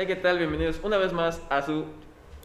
Hey, ¿qué tal? Bienvenidos una vez más a su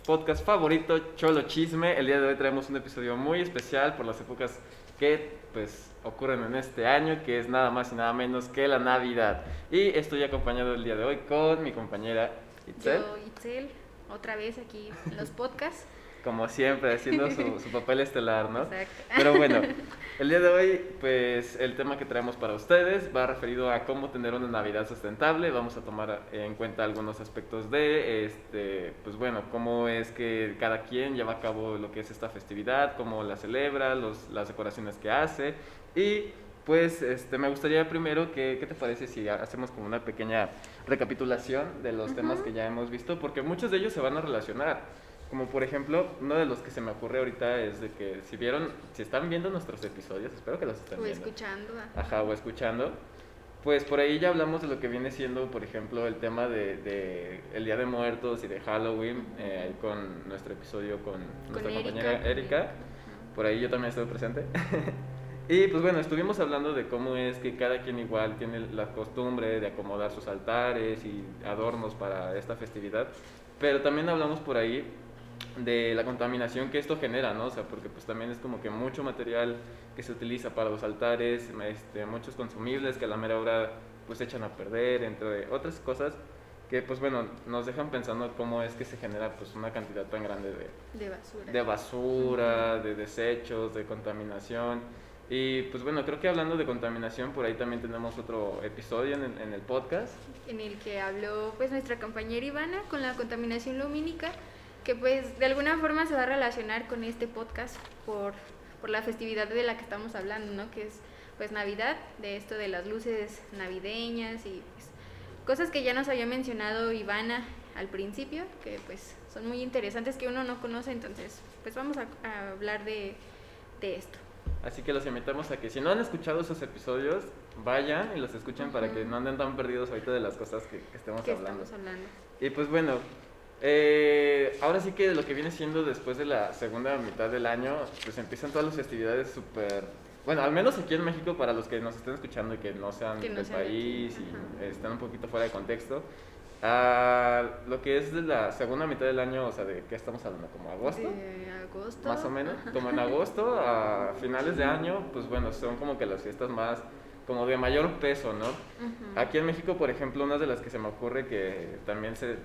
podcast favorito, Cholo Chisme. El día de hoy traemos un episodio muy especial por las épocas que pues ocurren en este año, que es nada más y nada menos que la Navidad. Y estoy acompañado el día de hoy con mi compañera Itzel. Yo, Itzel, otra vez aquí en los podcasts. Como siempre, haciendo su, su papel estelar, ¿no? Exacto. Pero bueno, el día de hoy, pues el tema que traemos para ustedes va referido a cómo tener una Navidad sustentable. Vamos a tomar en cuenta algunos aspectos de, este, pues bueno, cómo es que cada quien lleva a cabo lo que es esta festividad, cómo la celebra, los, las decoraciones que hace. Y pues este, me gustaría primero que, ¿qué te parece si hacemos como una pequeña recapitulación de los temas que ya hemos visto? Porque muchos de ellos se van a relacionar. Como por ejemplo, uno de los que se me ocurre ahorita es de que si vieron, si están viendo nuestros episodios, espero que los estén O viendo. escuchando. ah. Ajá, o escuchando. Pues por ahí ya hablamos de lo que viene siendo, por ejemplo, el tema de, de el Día de Muertos y de Halloween, eh, con nuestro episodio con, nuestra Erika compañera. Erika. Por ahí yo también estuve presente. y pues bueno, estuvimos hablando de cómo es que cada quien igual tiene la costumbre de acomodar sus altares y adornos para esta festividad. Pero también hablamos por ahí de la contaminación que esto genera, ¿no? O sea, porque pues también es como que mucho material que se utiliza para los altares, este, muchos consumibles que a la mera hora pues echan a perder, entre otras cosas que pues bueno, nos dejan pensando cómo es que se genera pues una cantidad tan grande de, De basura. de basura, de desechos, de contaminación. Y pues bueno, creo que hablando de contaminación, por ahí también tenemos otro episodio en el, en el podcast. En el que habló pues nuestra compañera Ivana con la contaminación lumínica, que pues de alguna forma se va a relacionar con este podcast por, por la festividad de la que estamos hablando, ¿no? Que es pues Navidad, de esto de las luces navideñas y pues, cosas que ya nos había mencionado Ivana al principio, que pues son muy interesantes que uno no conoce, entonces pues vamos a, a hablar de, de esto. Así que los invitamos a que si no han escuchado esos episodios, vayan y los escuchen para que no anden tan perdidos ahorita de las cosas que, que estemos hablando. estamos hablando. Y pues bueno, eh, ahora sí que lo que viene siendo después de la segunda mitad del año, pues empiezan todas las festividades súper... Bueno, al menos aquí en México, para los que nos estén escuchando y que no sean Que no del sean país y ajá. están un poquito fuera de contexto, ah, lo que es de la segunda mitad del año, o sea, ¿de qué estamos hablando? ¿Como agosto? De agosto. Más o menos, como en agosto a finales de año, pues bueno, son como que las fiestas más, como de mayor peso, ¿no? Aquí en México, por ejemplo, una de las que se me ocurre que también se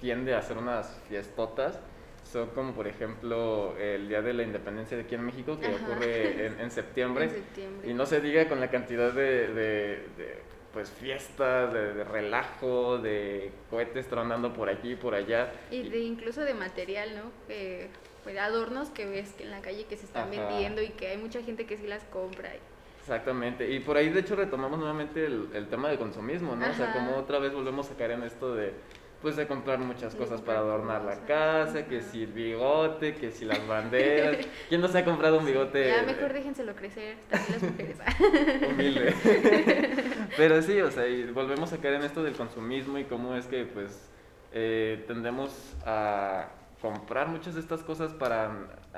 tiende a hacer unas fiestotas son como, por ejemplo, el Día de la Independencia de aquí en México, que Ajá. ocurre en, en septiembre. En septiembre. Y no se diga con la cantidad de, de- de, pues, fiestas, de, de relajo, de cohetes tronando por aquí y por allá. Y de incluso de material, ¿no? Que, pues, adornos que ves que en la calle que se están Ajá. vendiendo y que hay mucha gente que sí las compra. y- Exactamente, y por ahí de hecho retomamos nuevamente el, el tema de consumismo, ¿no? O sea, Ajá. como otra vez volvemos a caer en esto de, pues de comprar muchas cosas para adornar la casa, que si el bigote, que si las banderas. ¿Quién no se ha comprado un bigote Ya mejor déjenselo crecer, también las mujeres. humilde? Pero sí, o sea, y volvemos a caer en esto del consumismo y cómo es que pues eh, tendemos a comprar muchas de estas cosas para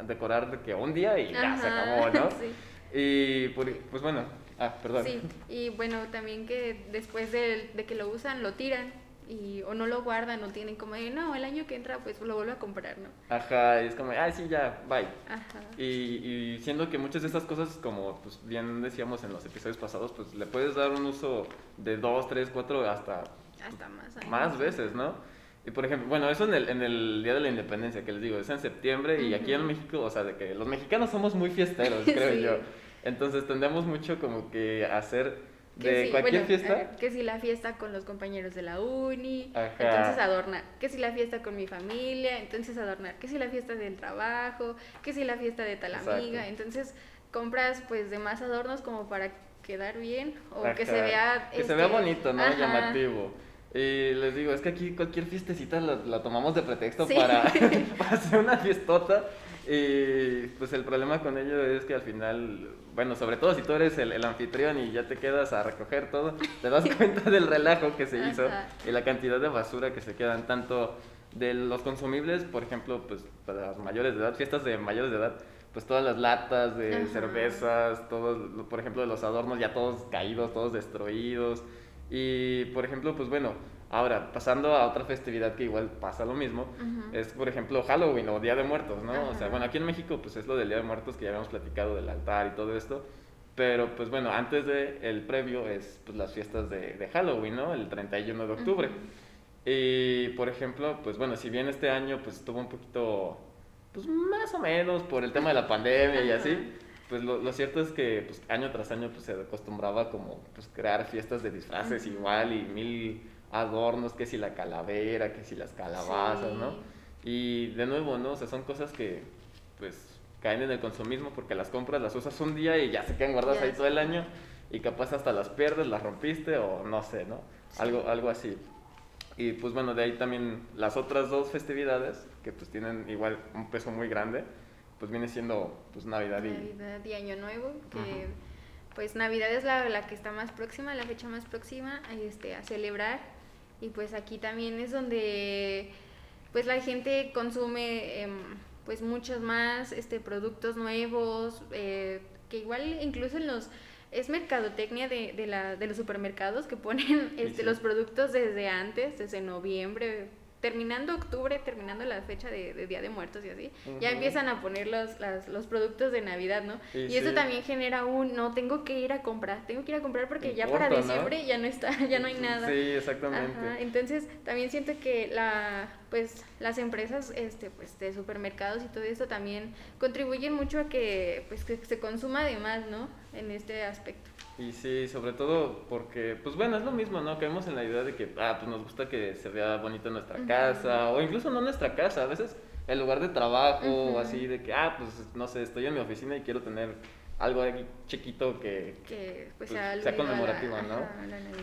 decorar de que un día y ya se acabó, ¿no? Sí. Y pues bueno, ah, perdón. Sí, y bueno, también que después de, de que lo usan, lo tiran. Y, o no lo guardan, o tienen como de, no, el año que entra, pues lo vuelvo a comprar, ¿no? Ajá, y es como, ah, sí, ya, bye. Ajá. Y, y siendo que muchas de estas cosas, como pues bien decíamos en los episodios pasados, pues le puedes dar un uso de dos, tres, cuatro, hasta Hasta más. años. más veces, ¿no? Y por ejemplo, bueno, eso en el, en el Día de la Independencia, que les digo, es en septiembre y aquí en. México, o sea, de que los mexicanos somos muy fiesteros, creo Sí. yo. Entonces tendemos mucho como que hacer de sí, cualquier bueno, fiesta. que si la fiesta con los compañeros de la uni, Ajá. entonces adornar. Que si la fiesta con mi familia, entonces adornar. Que si la fiesta del trabajo, que si la fiesta de tal Exacto. amiga. Entonces compras pues de más adornos como para quedar bien o que se vea... Que se vea este, bonito, ¿no? ajá. Llamativo. Y les digo, es que aquí cualquier fiestecita la, la tomamos de pretexto Sí. para, para hacer una fiestota. Y pues el problema con ello es que al final, bueno, sobre todo si tú eres el, el anfitrión y ya te quedas a recoger todo, te das cuenta del relajo que se hizo Ajá. y la cantidad de basura que se quedan, tanto de los consumibles, por ejemplo, pues para las mayores de edad, fiestas de mayores de edad, pues todas las latas de Ajá. cervezas, todos, por ejemplo, los adornos ya todos caídos, todos destruidos. Y, por ejemplo, pues bueno, Ahora, pasando a otra festividad que igual pasa lo mismo, es por ejemplo Halloween o Día de Muertos, ¿no? O sea, bueno, aquí en México pues es lo del Día de Muertos que ya habíamos platicado del altar y todo esto. Pero pues bueno, antes de el previo es pues las fiestas de, de Halloween, ¿no? El 31 de octubre. Y por ejemplo, pues bueno, si bien este año pues estuvo un poquito, pues más o menos por el tema de la pandemia y así, pues lo, lo, cierto es que pues, año tras año pues se acostumbraba como pues crear fiestas de disfraces igual y mil adornos, que si la calavera, que si las calabazas, ¿no? Y de nuevo, ¿no? O sea, son cosas que pues caen en el consumismo porque las compras, las usas un día y ya se quedan guardadas ahí todo el año y capaz hasta las pierdes, las rompiste o no sé, ¿no? Algo, algo así. Y pues bueno, de ahí también las otras dos festividades, que pues tienen igual un peso muy grande, pues viene siendo pues Navidad y... Navidad y Año Nuevo, que pues Navidad es la, la, que está más próxima, la fecha más próxima este, a celebrar. Y pues aquí también es donde pues la gente consume em, pues muchos más este, productos nuevos, eh, que igual incluso en los es mercadotecnia de, de, la, de los supermercados que ponen este, los productos desde antes, desde noviembre, terminando octubre, terminando la fecha de, Día de Muertos y así, ya empiezan a poner los, los productos de Navidad, ¿no? Y, eso también genera un, no, tengo que ir a comprar, tengo que ir a comprar porque ya para diciembre ya no está, ya no hay nada. Sí, exactamente. Entonces, también siento que la, pues, las empresas, este, pues, de supermercados y todo esto también contribuyen mucho a que, pues, que se consuma de más, ¿no? En este aspecto. Y sí, sobre todo porque, pues bueno, es lo mismo, ¿no? Caemos en la idea de que, ah, pues nos gusta que se vea bonita nuestra casa, o incluso no nuestra casa, a veces el lugar de trabajo, o así, de que, ah, pues no sé, estoy en mi oficina y quiero tener algo ahí chiquito que, pues, pues, sea, conmemorativo, ¿no?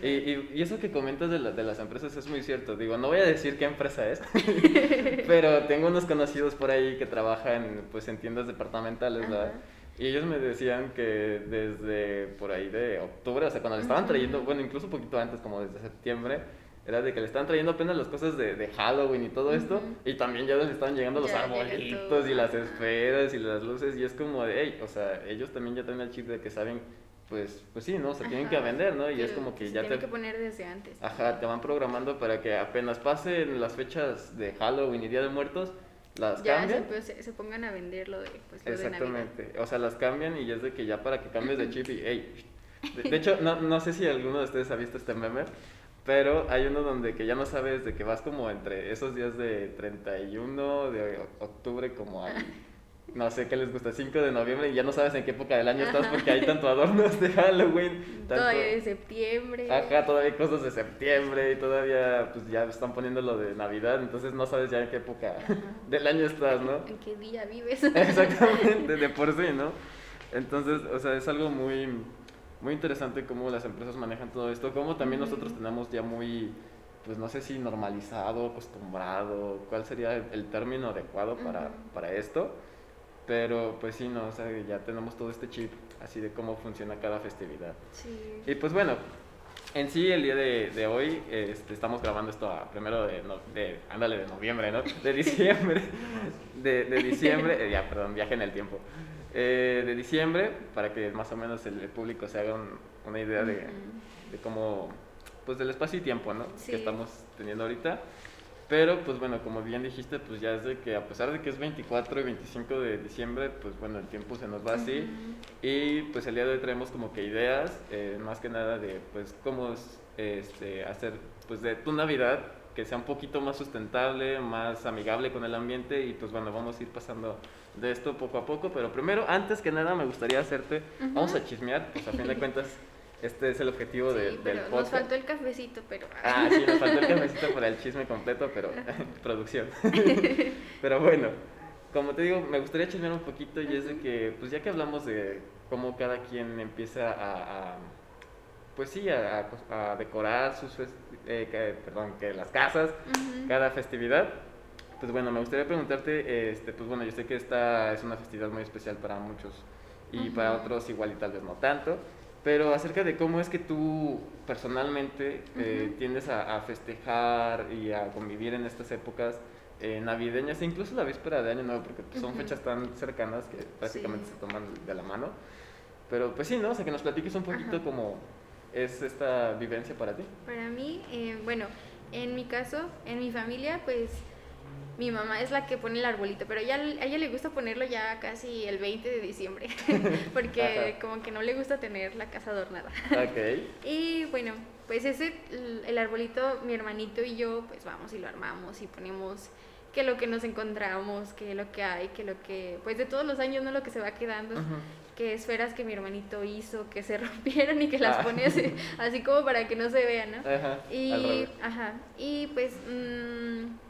y, y, y, eso que comentas de, de, las empresas es muy cierto. Digo, no voy a decir qué empresa es, pero tengo unos conocidos por ahí que trabajan pues en tiendas departamentales, ¿verdad? Y ellos me decían que desde por ahí de octubre, o sea, cuando le estaban trayendo, bueno, incluso un poquito antes, como desde septiembre, era de que le estaban trayendo apenas las cosas de, de Halloween y todo esto, y también ya les estaban llegando los arbolitos y las esferas y las luces, y es como de, hey, o sea, ellos también ya tienen el chip de que saben, pues, pues sí, ¿no? O sea, tienen que vender, ¿no? Y es como que ya tienen te... que poner desde antes. Ajá, te van programando para que apenas pasen las fechas de Halloween y Día de Muertos, las cambian. Se, se, pongan a venderlo de, pues, Exactamente. o sea, las cambian y es de que ya para que cambies de chip y, hey. De, hecho, no, no sé si alguno de ustedes ha visto este meme, pero hay uno donde que ya no sabes de que vas como entre esos días de 31 de octubre como a no sé qué les gusta, 5 de noviembre y ya no sabes en qué época del año estás porque hay tanto adornos de Halloween. Todavía de septiembre. Ajá, todavía hay cosas de septiembre y todavía pues ya están poniendo lo de Navidad, entonces no sabes ya en qué época del año estás, ¿no? En qué día vives. Exactamente, de por sí, ¿no? Entonces, o sea, es algo muy, muy interesante cómo las empresas manejan todo esto, cómo también nosotros tenemos ya muy pues no sé si normalizado, acostumbrado, cuál sería el, término adecuado para, para esto pero pues sí, no, o sea, ya tenemos todo este chip así de cómo funciona cada festividad. Sí. Y pues bueno, en sí el día de, de hoy este, estamos grabando esto a primero de, de, ándale, de noviembre, ¿no? De diciembre, de, de diciembre, eh, ya, perdón, viaje en el tiempo. Eh, de diciembre, para que más o menos el, público se haga una idea de, de, cómo, pues del espacio y tiempo, ¿no? Que estamos teniendo ahorita. Pero, pues bueno, como bien dijiste, pues ya es de que a pesar de que es 24 y 25 de diciembre, pues bueno, el tiempo se nos va así. Y pues el día de hoy traemos como que ideas, eh, más que nada de pues cómo este, hacer pues de tu Navidad que sea un poquito más sustentable, más amigable con el ambiente. Y pues bueno, vamos a ir pasando de esto poco a poco, pero primero, antes que nada, me gustaría hacerte, vamos a chismear, pues a fin de cuentas este es el objetivo de, del podcast. Nos faltó el cafecito, pero. Ah, sí, nos faltó el cafecito para el chisme completo, pero. producción. pero bueno, como te digo, me gustaría chismear un poquito y es de que, pues ya que hablamos de cómo cada quien empieza a. pues sí, a, a, decorar sus. Eh, perdón, que las casas, cada festividad. Pues bueno, me gustaría preguntarte, este, pues bueno, yo sé que esta es una festividad muy especial para muchos y para otros igual y tal vez no tanto pero acerca de cómo es que tú personalmente eh, tiendes a, festejar y a convivir en estas épocas eh, navideñas e incluso la víspera de Año Nuevo, porque pues, son fechas tan cercanas que prácticamente se toman de la mano. Pero pues sí, ¿no? O sea, que nos platiques un poquito cómo es esta vivencia para ti. Para mí, eh, bueno, En mi caso, en mi familia, pues mi mamá es la que pone el arbolito, pero ya, a ella le gusta ponerlo ya casi el 20 de diciembre, porque como que no le gusta tener la casa adornada. Ok. y bueno, pues ese, el arbolito, mi hermanito y yo, pues vamos y lo armamos y ponemos que lo que nos encontramos, que lo que hay, que lo que, pues de todos los años, ¿no? Lo que se va quedando, que esferas que mi hermanito hizo, que se rompieron y que las ah. pone así, como para que no se vean, ¿no? Ajá, y, ajá, y pues... Mmm,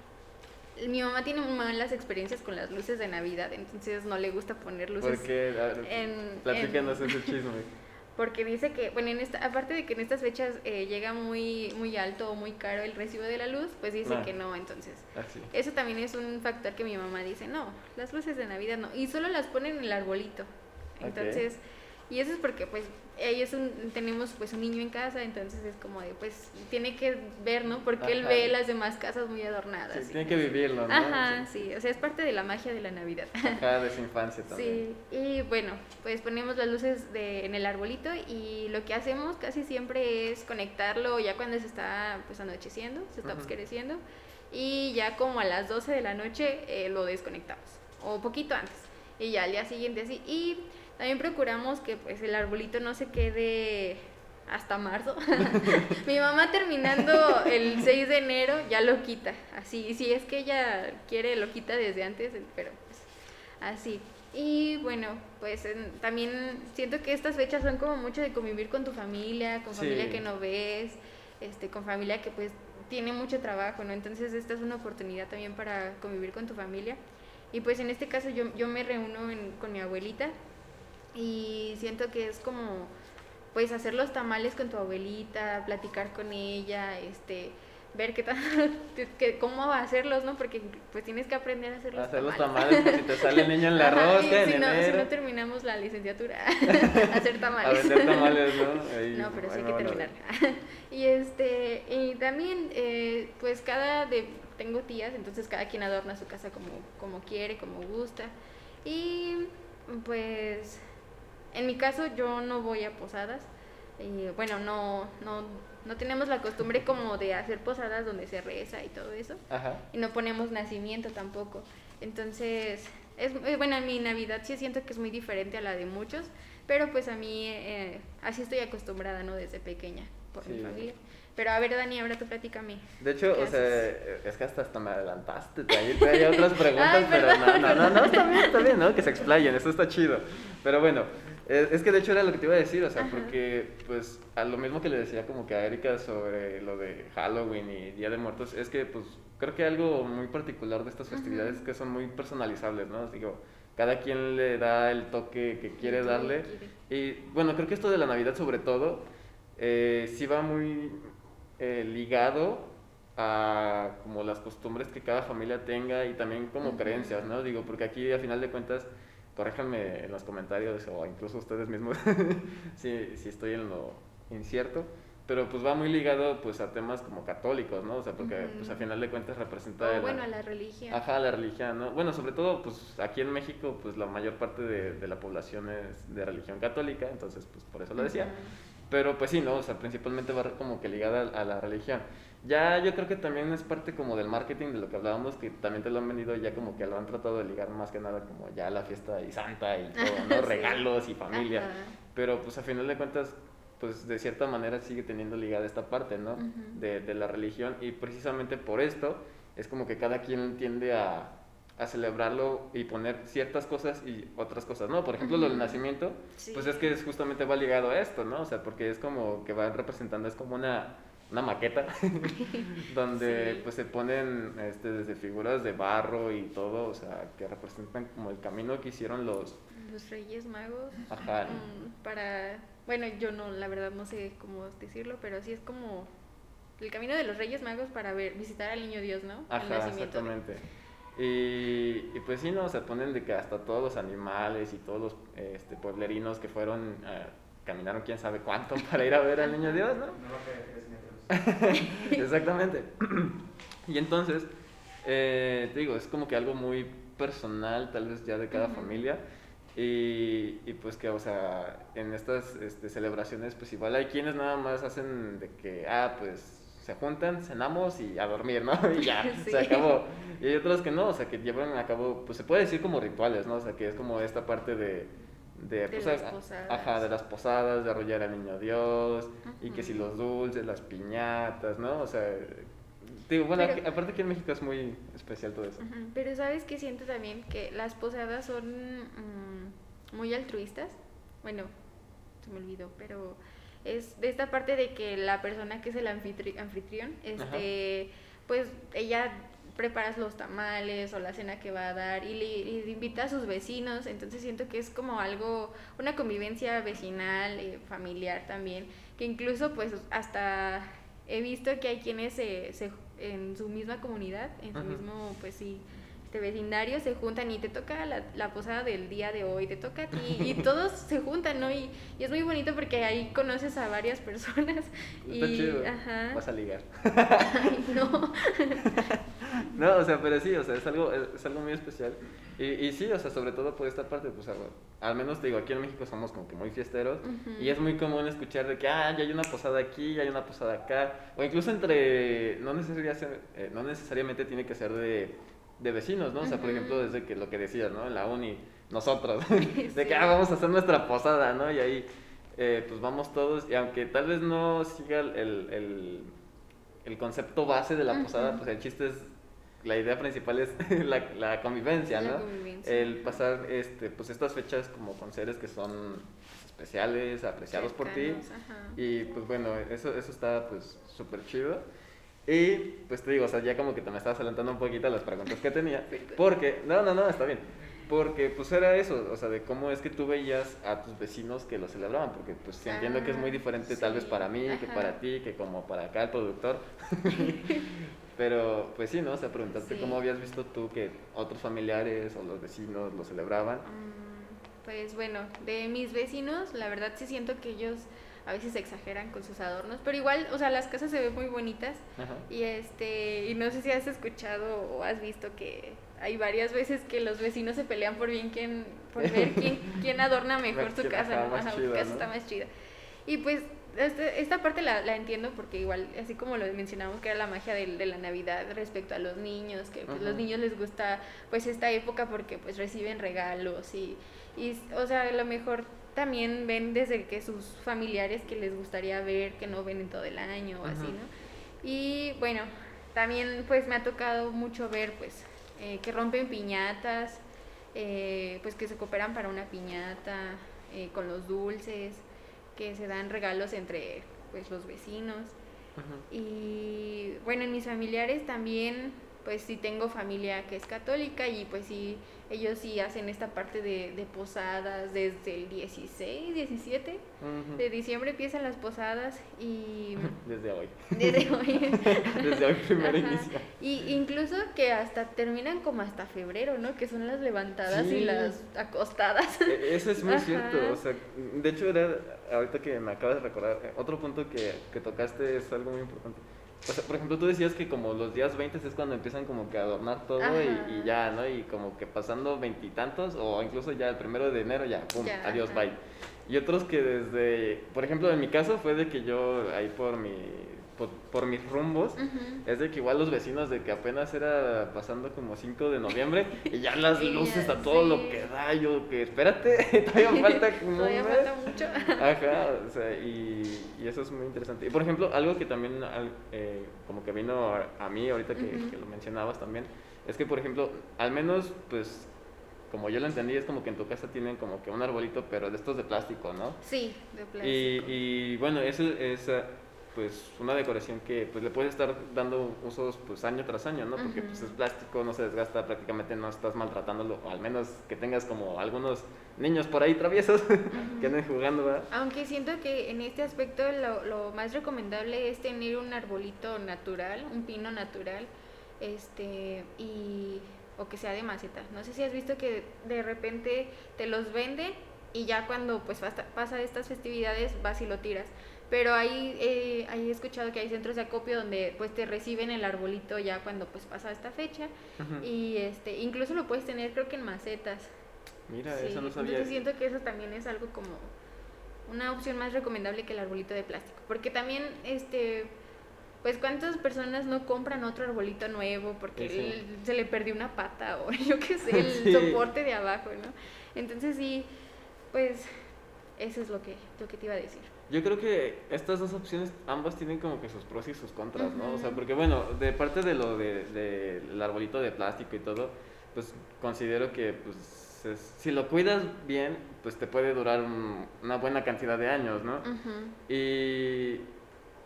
mi mamá tiene malas experiencias con las luces de Navidad, entonces no le gusta poner luces. ¿Por qué? En, Platícanos ese chisme. Porque dice que, bueno, en esta, aparte de que en estas fechas eh, llega muy, muy alto o muy caro el recibo de la luz, pues dice ah. que no, entonces. Ah, eso también es un factor que mi mamá dice, no, las luces de Navidad no. Y solo las ponen en el arbolito. Entonces, y eso es porque pues ellos tenemos pues un niño en casa, entonces es como de, pues tiene que ver, ¿no? Porque él ve las demás casas muy adornadas. Sí, tiene que vivirlo, ¿no? Ajá, sí. o sea, es parte de la magia de la Navidad. Ajá, de su infancia también. Sí, y bueno, pues ponemos las luces de, en el arbolito y lo que hacemos casi siempre es conectarlo ya cuando se está pues anocheciendo, se está oscureciendo y ya como a las 12 de la noche eh, lo desconectamos, o poquito antes, y ya al día siguiente así, y también procuramos que pues el arbolito no se quede hasta marzo. Mi mamá terminando el 6 de enero ya lo quita, así, si es que ella quiere lo quita desde antes, pero pues así. Y bueno, pues también siento que estas fechas son como mucho de convivir con tu familia, con familia que no ves, este, con familia que pues tiene mucho trabajo, ¿no? Entonces esta es una oportunidad también para convivir con tu familia. Y pues en este caso yo, yo me reúno con mi abuelita, y siento que es como pues hacer los tamales con tu abuelita, platicar con ella, este ver qué tal, que, cómo va a hacerlos, ¿no? Porque pues tienes que aprender a hacer los hacer los tamales, si te sale niño en la rosca, si, no, si no terminamos la licenciatura, hacer tamales. A vender tamales, ¿no? no, pero sí hay que terminar. y este, y también, eh, pues cada de, tengo tías, entonces cada quien adorna su casa como, como quiere, como gusta. Y pues en mi caso yo no voy a posadas. Y bueno, no, no, no tenemos la costumbre como de hacer posadas donde se reza y todo eso. Y no ponemos nacimiento tampoco. Entonces, es, eh, bueno, en mi Navidad sí siento que es muy diferente a la de muchos, pero pues a mí eh, así estoy acostumbrada, ¿no? Desde pequeña, por mi familia. Pero a ver, Dani, ahora tú platícame. De hecho, o sea, es que hasta, hasta me adelantaste. Hay otras preguntas, pero no, no, no, no, está bien, está bien, ¿no? Que se explayen, eso está chido. Pero bueno, es, que de hecho era lo que te iba a decir, o sea, porque pues a lo mismo que le decía como que a Erika sobre lo de Halloween y Día de Muertos, es que pues creo que algo muy particular de estas festividades es que son muy personalizables, ¿no? Digo, cada quien le da el toque que quiere darle. Y bueno, creo que esto de la Navidad sobre todo, eh, sí va muy eh, ligado a como las costumbres que cada familia tenga y también como creencias, ¿no? Digo, porque aquí a final de cuentas corréjanme en los comentarios o incluso ustedes mismos si, si estoy en lo incierto, pero pues va muy ligado pues a temas como católicos, ¿no? O sea, porque pues a final de cuentas representa... bueno, a la religión. Ajá, la religión, ¿no? Bueno, sobre todo pues aquí en México pues la mayor parte de, de la población es de religión católica, entonces pues por eso lo decía. Pero pues sí, ¿no? O sea, principalmente va como que ligada a la religión. Ya yo creo que también es parte como del marketing de lo que hablábamos, que también te lo han venido ya como que lo han tratado de ligar más que nada como ya la fiesta y santa y todo, ¿no? Regalos y familia. Pero pues a final de cuentas, pues de cierta manera sigue teniendo ligada esta parte, ¿no? de, de, la religión y precisamente por esto es como que cada quien tiende a, a celebrarlo y poner ciertas cosas y otras cosas, ¿no? Por ejemplo, lo del nacimiento, pues es que es justamente va ligado a esto, ¿no? O sea, porque es como que va representando, es como una una maqueta donde pues se ponen este, desde figuras de barro y todo, o sea, que representan como el camino que hicieron los... Los Reyes Magos. Ajá. Mm, para, bueno, yo no, la verdad no sé cómo decirlo, pero sí es como el camino de los Reyes Magos para ver, visitar al Niño Dios, ¿no? Ajá, exactamente. Y, y, pues sí, no, se ponen de que hasta todos los animales y todos los este, pueblerinos que fueron, eh, caminaron quién sabe cuánto para ir a ver al Niño Dios, ¿no? no Exactamente. y entonces, eh, te digo, es como que algo muy personal, tal vez ya de cada familia. Y, y, pues que, o sea, en estas este, celebraciones, pues igual hay quienes nada más hacen de que, ah, pues se juntan, cenamos y a dormir, ¿no? Y ya, se acabó. Y hay otros que no, o sea, que llevan a cabo, pues se puede decir como rituales, ¿no? O sea, que es como esta parte de... De, pues, las posadas. Ajá, de las posadas, de arrollar al niño Dios, y que si los dulces, las piñatas, ¿no? O sea, digo, bueno, aparte que en México es muy especial todo eso. pero sabes que siento también que las posadas son mm, muy altruistas. Bueno, se me olvidó, pero es de esta parte de que la persona que es el anfitrión, este, pues ella preparas los tamales o la cena que va a dar y le, invita a sus vecinos, entonces siento que es como algo, una convivencia vecinal, eh, familiar también, que incluso pues hasta he visto que hay quienes se, se en su misma comunidad, en su mismo, pues sí, este vecindario se juntan y te toca la, la, posada del día de hoy, te toca a ti y todos se juntan, ¿no? Y, y, es muy bonito porque ahí conoces a varias personas. Está y, chido. Vas a ligar. no. no, o sea, pero sí, o sea, es algo, es, algo muy especial. Y, y, sí, o sea, sobre todo por esta parte, pues al menos te digo, aquí en México somos como que muy fiesteros y es muy común escuchar de que, ah, ya hay una posada aquí, ya hay una posada acá, o incluso entre, no necesariamente, eh, no necesariamente tiene que ser de de vecinos, ¿no? O sea, por ejemplo, desde que lo que decías, ¿no? En la uni, nosotros, de que ah, vamos a hacer nuestra posada, ¿no? Y ahí, eh, pues vamos todos, y aunque tal vez no siga el, el, el concepto base de la posada, pues el chiste es, la idea principal es la, la convivencia, ¿no? El pasar, este, pues estas fechas como con seres que son especiales, apreciados por ti. Y pues bueno, eso, eso está pues súper chido. Y pues te digo, o sea, ya como que te me estabas adelantando un poquito a las preguntas que tenía. Porque, no, no, no, está bien. Porque pues era eso, o sea, de cómo es que tú veías a tus vecinos que lo celebraban, porque pues entiendo que es muy diferente tal vez para mí, que para ti, que como para acá el productor. Pero pues sí, ¿no? O sea, preguntaste cómo habías visto tú que otros familiares o los vecinos lo celebraban. Mm, pues bueno, de mis vecinos, la verdad sí siento que ellos a veces exageran con sus adornos, pero igual, o sea, las casas se ven muy bonitas. Y este, y no sé si has escuchado o has visto que hay varias veces que los vecinos se pelean por bien quién, por ver quién, quién adorna mejor su casa, Ajá, su casa está más chida. Y pues este, esta parte la, la, entiendo porque igual, así como lo mencionamos que era la magia de, de la Navidad respecto a los niños, que pues, los niños les gusta pues esta época porque pues reciben regalos y, y o sea, a lo mejor también ven desde que sus familiares que les gustaría ver, que no ven en todo el año o así, ¿no? Y bueno, también pues me ha tocado mucho ver pues eh, que rompen piñatas, eh, pues que se cooperan para una piñata, eh, con los dulces, que se dan regalos entre pues los vecinos. Y bueno, en mis familiares también pues sí tengo familia que es católica y pues sí, ellos sí hacen esta parte de, de posadas desde el 16, 17 de diciembre empiezan las posadas y... Desde hoy. Desde hoy. desde hoy primero inicia. Y incluso que hasta terminan como hasta febrero, ¿no? Que son las levantadas y las acostadas. E, eso es muy cierto, o sea, de hecho era, ahorita que me acabas de recordar, otro punto que, que tocaste es algo muy importante o sea, por ejemplo, tú decías que como los días 20 es cuando empiezan como que a adornar todo y, ya, ¿no? Y como que pasando veintitantos o incluso ya el primero de enero ya, pum, adiós, bye. Y otros que desde, por ejemplo, en mi caso fue de que yo ahí por mi por, mis rumbos, es de que igual los vecinos de que apenas era pasando como 5 de noviembre y ya las luces a todo lo que da, yo que espérate, todavía falta como todavía falta mucho. Ajá, o sea, y, y, eso es muy interesante. Y por ejemplo, algo que también eh, como que vino a, mí ahorita que, que, lo mencionabas también, es que por ejemplo, al menos pues como yo lo entendí, es como que en tu casa tienen como que un arbolito, pero de estos de plástico, ¿no? Sí, de plástico. Y, y bueno, eso es pues una decoración que pues le puedes estar dando usos pues año tras año, ¿no? Porque pues es plástico, no se desgasta, prácticamente no estás maltratándolo, o al menos que tengas como algunos niños por ahí traviesos que anden jugando, ¿verdad? Aunque siento que en este aspecto lo, lo, más recomendable es tener un arbolito natural, un pino natural, este, y o que sea de maceta. No sé si has visto que de repente te los venden y ya cuando pues pasa, pasa estas festividades vas y lo tiras pero ahí, eh, ahí he escuchado que hay centros de acopio donde pues te reciben el arbolito ya cuando pues pasa esta fecha y este incluso lo puedes tener creo que en macetas. Mira, eso no sabía. Entonces siento que eso también es algo como una opción más recomendable que el arbolito de plástico, porque también este pues cuántas personas no compran otro arbolito nuevo porque Sí, sí. se le perdió una pata o yo qué sé, el Sí. soporte de abajo, ¿no? Entonces sí, pues eso es lo que, lo que te iba a decir. Yo creo que estas dos opciones, ambas tienen como que sus pros y sus contras, ¿no? O sea, porque bueno, de parte de lo del de, del arbolito de plástico y todo, pues considero que pues es- si lo cuidas bien, pues te puede durar un- una buena cantidad de años, ¿no? Y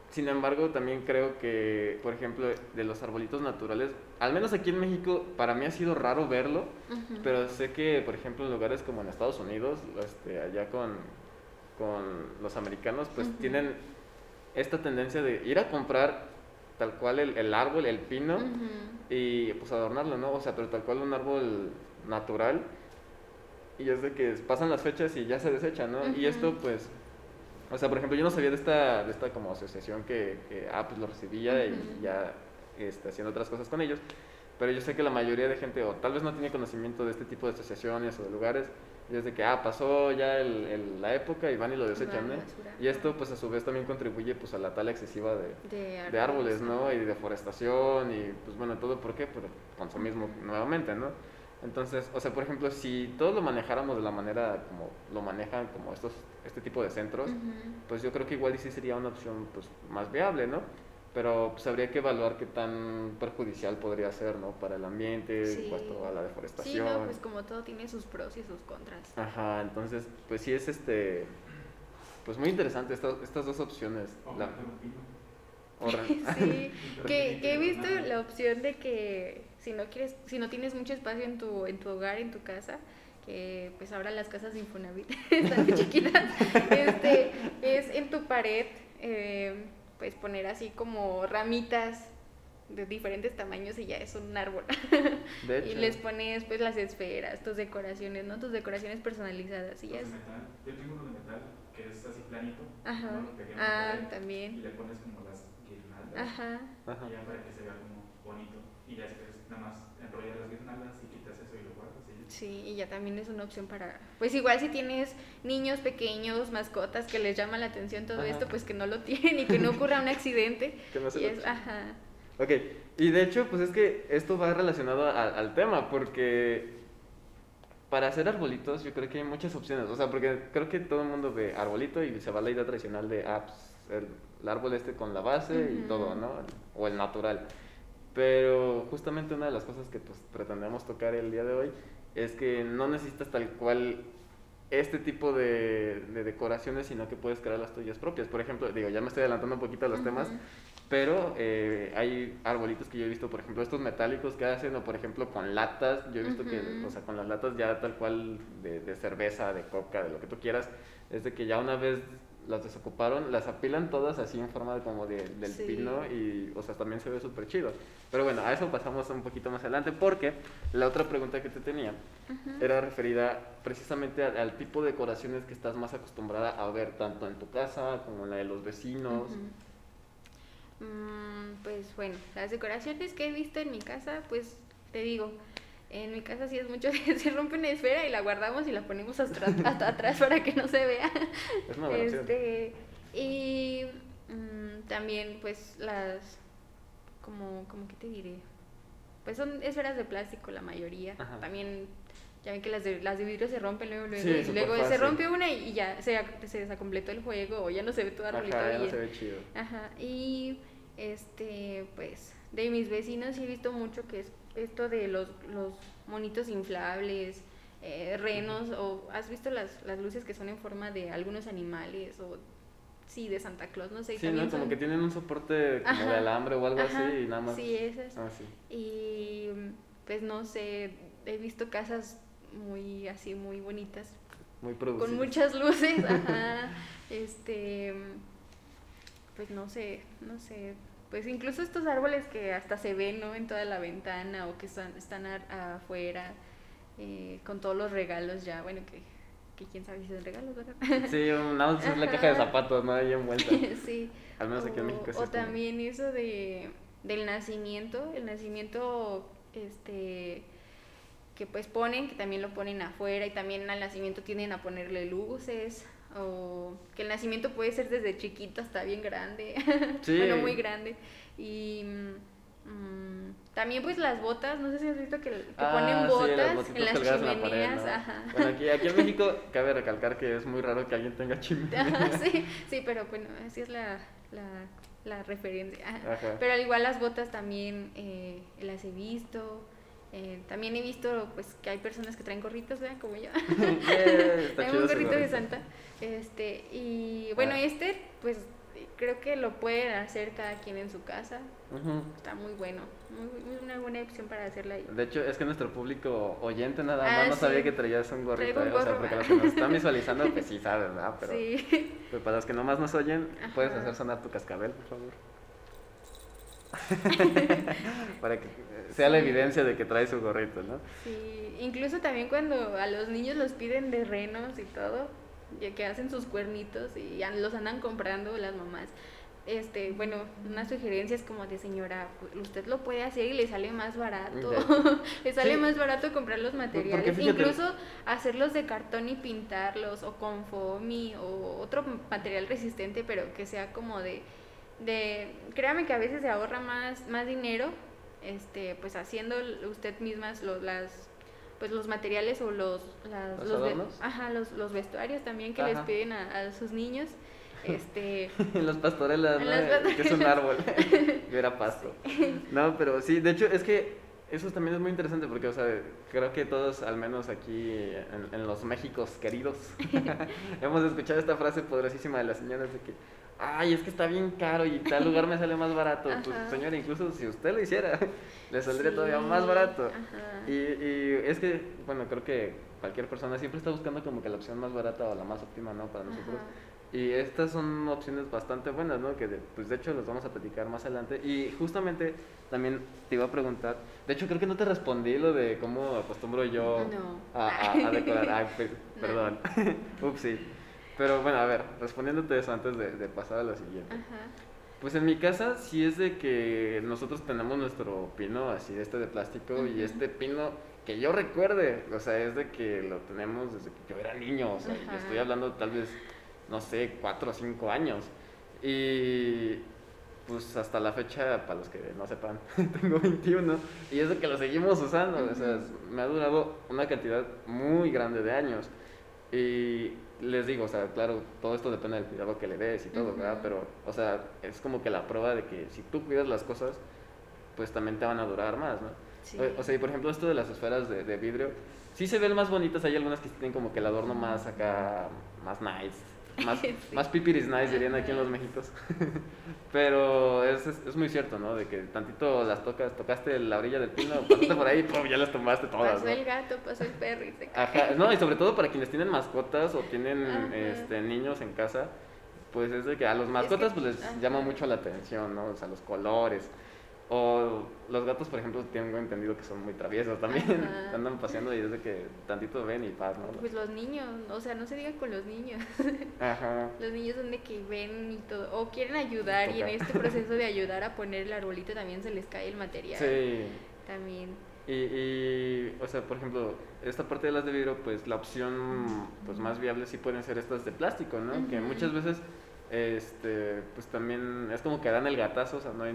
sin embargo, también creo que, por ejemplo, de los arbolitos naturales, al menos aquí en México, para mí ha sido raro verlo, pero sé que, por ejemplo, en lugares como en Estados Unidos, este, allá con, con los americanos, pues Ujú. tienen esta tendencia de ir a comprar tal cual el, el árbol, el pino, Ujú. y pues adornarlo, ¿no? O sea, pero tal cual un árbol natural. Y es de que pasan las fechas y ya se desecha, ¿no? Y Ujú. esto, pues, o sea, por ejemplo, yo no sabía de esta, de esta como asociación que, que ah, pues lo recibía y ya este, haciendo otras cosas con ellos. Pero yo sé que la mayoría de gente, o tal vez no tiene conocimiento de este tipo de asociaciones o de lugares, y es de que, ah, pasó ya el- el- la época y van y lo desechan. Y esto, pues, a su vez también contribuye, pues, a la tala excesiva de, de de árboles, ¿no? Y deforestación y pues bueno, todo por qué? Por consumismo nuevamente, ¿no? Entonces, o sea, por ejemplo, si todos lo manejáramos de la manera como lo manejan como estos este tipo de centros, Ujú. pues yo creo que igual sí sería una opción pues más viable, ¿no? Pero pues habría que evaluar qué tan perjudicial podría ser, ¿no? Para el ambiente, Sí. en cuanto a la Sí, deforestación. no, pues como todo tiene sus pros y sus contras. Ajá, entonces, pues sí es este pues muy interesante estas, estas dos opciones. O La- Sí, que, que he visto la opción de que si no quieres, si no tienes mucho espacio en tu, en tu hogar, en tu casa, que pues ahora las casas de Infonavit están muy chiquitas, este, es en tu pared, eh, pues poner así como ramitas de diferentes tamaños y ya es un árbol. de Y hecho, les pones pues las esferas, tus decoraciones, ¿no? Tus decoraciones personalizadas y ya es. metal. Yo tengo uno de metal que es así planito. Ajá. ¿no? Ah, Y también. le pones como las guirnaldas. Ajá. ajá. Y ya para que se vea como bonito. Y ya después nada más enrollas las guirnaldas y quitas eso y lo guardas. Y ya. Sí, y ya también es una opción para, pues igual si tienes niños pequeños, mascotas que les llama la atención todo Ajá. esto, pues que no lo tienen y que no ocurra un accidente. Que no se y es, ajá. Ok, y de hecho, pues es que esto va relacionado a- al tema, porque para hacer arbolitos yo creo que hay muchas opciones, o sea, porque creo que todo el mundo ve arbolito y se va a la idea tradicional de, ah, pues, el, el árbol este con la base y Ujú. todo, ¿no? O el natural. Pero justamente una de las cosas que pues pretendemos tocar el día de hoy es que no necesitas tal cual este tipo de, de decoraciones, sino que puedes crear las tuyas propias. Por ejemplo, digo, ya me estoy adelantando un poquito a los temas, Ujú. pero eh, hay arbolitos que yo he visto, por ejemplo, estos metálicos que hacen, o por ejemplo con latas. Yo he visto que, o sea, con las latas ya tal cual de, de cerveza, de coca, de lo que tú quieras, es de que ya una vez las desocuparon, las apilan todas así en forma de, como de, del Sí. pino y, o sea, también se ve súper chido. Pero bueno, a eso pasamos un poquito más adelante porque la otra pregunta que te tenía era referida precisamente al, al tipo de decoraciones que estás más acostumbrada a ver tanto en tu casa como en la de los vecinos. Mm, pues bueno, las decoraciones que he visto en mi casa, pues te digo, en mi casa sí es mucho que se rompe una esfera y la guardamos y la ponemos hasta, hasta atrás para que no se vea. Es una. Este, y mm, también pues las, como, como que te diré, pues son esferas de plástico la mayoría. Ajá. También, ya ven que las de, las de vidrio se rompen luego, luego, Sí, y luego se rompe una y, ya se, se desacompletó el juego o ya no se ve todo arbolito Ajá, ya no y- se ve chido. Ajá, y este, pues, de mis vecinos sí he visto mucho que es esto de los, los monitos inflables, eh, renos, o has visto las, las luces que son en forma de algunos animales, o sí, de Santa Claus, no sé. Sí, ¿no? Como son- que tienen un soporte como de alambre o algo ajá, así y nada más. Sí, esas. Ah, sí. Y pues no sé, he visto casas muy así, muy bonitas, Muy producido. con muchas luces, ajá, este, pues no sé, no sé, pues incluso estos árboles que hasta se ven, ¿no? En toda la ventana o que están, afuera, eh, con todos los regalos ya, bueno, que, que quién sabe si son regalos, ¿verdad? Sí, nada más es la caja de zapatos, ¿no? Ahí envuelta. sí. Al menos aquí en México sí O es como- también eso de del nacimiento, el nacimiento este que pues ponen, que también lo ponen afuera y también al nacimiento tienden a ponerle luces o que el nacimiento puede ser desde chiquito hasta bien grande, Sí. bueno, muy grande. Y mm, también pues las botas, no sé si has visto que, que Ah, ponen botas en las colgadas en la pared, chimeneas, ¿no? ajá. Bueno, aquí, aquí en México cabe recalcar que es muy raro que alguien tenga chimenea. Sí, sí, pero bueno, así es la, la, la referencia. Ajá. Pero al igual las botas también eh, las he visto. Eh, también he visto pues que hay personas que traen gorritos, ¿verdad? Como yo. Yeah, chido un gorrito de. Santa. Este, y bueno, Ah. este pues creo que lo pueden hacer cada quien en su casa. Está muy bueno, muy, una buena opción para hacerla ahí. De hecho, es que nuestro público oyente nada Ah, más no sí. sabía que traías un gorrito. Un ¿eh? O sea, porque los que nos están visualizando, pues sí ¿verdad? Pero Sí, pues, para los que nomás nos oyen, puedes hacer sonar tu cascabel, por favor. para que sea la evidencia de que traes su gorrito, ¿no? sí. Incluso también cuando a los niños los piden de renos y todo, ya que hacen sus cuernitos y los andan comprando las mamás. Este, bueno, una sugerencia es como de señora, usted lo puede hacer y le sale más barato. le sale Sí. más barato comprar los materiales, incluso hacerlos de cartón y pintarlos o con foamy o otro material resistente, pero que sea como de de créame que a veces se ahorra más más dinero este pues haciendo usted mismas lo- las pues los materiales o los las- ¿Los los ve- ajá los, los vestuarios también que les piden a, a sus niños este En las pastorelas, ¿no? pastorelas. Que es un árbol. Yo era pasto. No, pero sí, de hecho es que eso también es muy interesante porque, o sea, creo que todos, al menos aquí en, en los Méxicos queridos, hemos escuchado esta frase poderosísima de las señoras de que, ay, es que está bien caro y tal lugar me sale más barato. Pues, Ajá. señora, incluso si usted lo hiciera, le saldría todavía Sí, más barato. Y, y es que, bueno, creo que cualquier persona siempre está buscando como que la opción más barata o la más óptima, ¿no? Para nosotros. Ajá. Y estas son opciones bastante buenas, ¿no? Que de- pues de hecho las vamos a platicar más adelante. Y justamente también te iba a preguntar, de hecho creo que no te respondí lo de cómo acostumbro yo No. a, a- a decorar. Ay, perdón. Upsi. Pero bueno, a ver, respondiéndote eso antes de, de pasar a lo siguiente. Ajá. Pues en mi casa sí es de que nosotros tenemos nuestro pino así, este de plástico, y este pino que yo recuerde, o sea, es de que lo tenemos desde que yo era niño, o sea, y estoy hablando tal vez, no sé, cuatro o cinco años. Y pues hasta la fecha, para los que no sepan, tengo 21, y es de que lo seguimos usando, o sea, me ha durado una cantidad muy grande de años. Y les digo, o sea, claro, todo esto depende del cuidado que le des y todo, ¿verdad? Pero, o sea, es como que la prueba de que si tú cuidas las cosas, pues también te van a durar más, ¿no? Sí. O, o sea, y por ejemplo, esto de las esferas de, de vidrio, sí se ven más bonitas, hay algunas que tienen como que el adorno más acá, más nice, más, Sí. más pipiris nice, dirían aquí en los. Méxicos. Pero es, es, es muy cierto, ¿no? De que tantito las tocas, tocaste la orilla del pino, pasaste por ahí y pum, ya las tomaste todas, pasó ¿no? el gato, pasó el perro y se cae. Ajá, no, y sobre todo para quienes tienen mascotas o tienen Ajá. este, niños en casa, pues es de que a los mascotas pues les ajá. llama mucho la atención, ¿no? O sea, los colores. O los gatos, por ejemplo, tengo entendido que son muy traviesos también. Ajá. Andan paseando y es de que tantito ven y paz, ¿no? Pues los niños, o sea, no se diga con los niños. Ajá. Los niños son de que ven y todo, o quieren ayudar y en este proceso de ayudar a poner el arbolito también se les cae el material. Sí. También. Y, y, o sea, por ejemplo, esta parte de las de vidrio, pues la opción pues más viable sí pueden ser estas de plástico, ¿no? Que muchas veces, este, pues también es como que dan el gatazo, o sea, no hay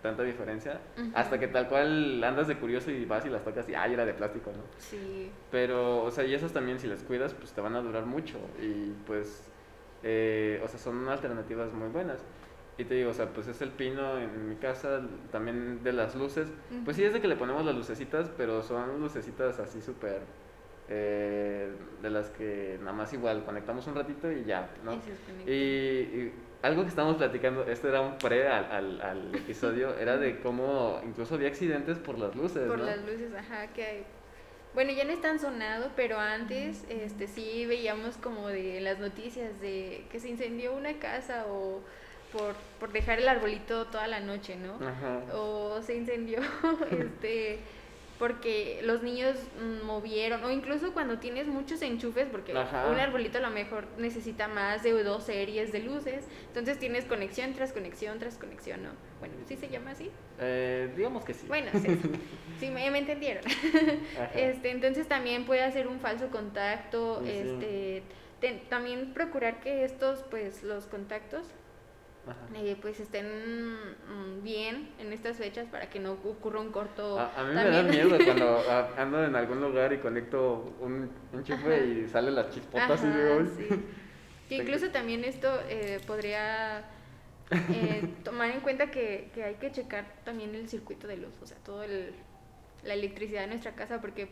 tanta diferencia, hasta que tal cual andas de curioso y vas y las tocas y, ay, era de plástico, ¿no? Sí. Pero, o sea, y esas también si las cuidas, pues te van a durar mucho y pues, eh, o sea, son alternativas muy buenas. Y te digo, o sea, pues es el pino en mi casa, también de las luces. Pues sí es de que le ponemos las lucecitas, pero son lucecitas así súper... eh, de las que nada más igual conectamos un ratito y ya, ¿no? Y, y algo que estábamos platicando, este era un pre al, al, al episodio, era de cómo incluso había accidentes por las luces, Por ¿no? las luces, ajá, que hay. Bueno, ya no es tan sonado, pero antes este sí veíamos como de las noticias de que se incendió una casa o por, por dejar el arbolito toda la noche, ¿no? Ajá. o se incendió este porque los niños mm, movieron o incluso cuando tienes muchos enchufes porque Ajá. un arbolito a lo mejor necesita más de dos series de luces entonces tienes conexión tras conexión tras conexión no bueno sí se llama así Eh, digamos que sí. bueno sí, sí me, me entendieron Ajá. este entonces también puede hacer un falso contacto Sí, este ten- también procurar que estos, pues, los contactos. Eh, pues, estén mm, bien en estas fechas para que no ocurra un corto. A, a mí me da miedo cuando ah, ando en algún lugar y conecto un enchufe Ajá. y sale las chispotas y digo, sí. Que incluso también esto eh, podría eh, tomar en cuenta que, que hay que checar también el circuito de luz, o sea, todo el, la electricidad de nuestra casa, porque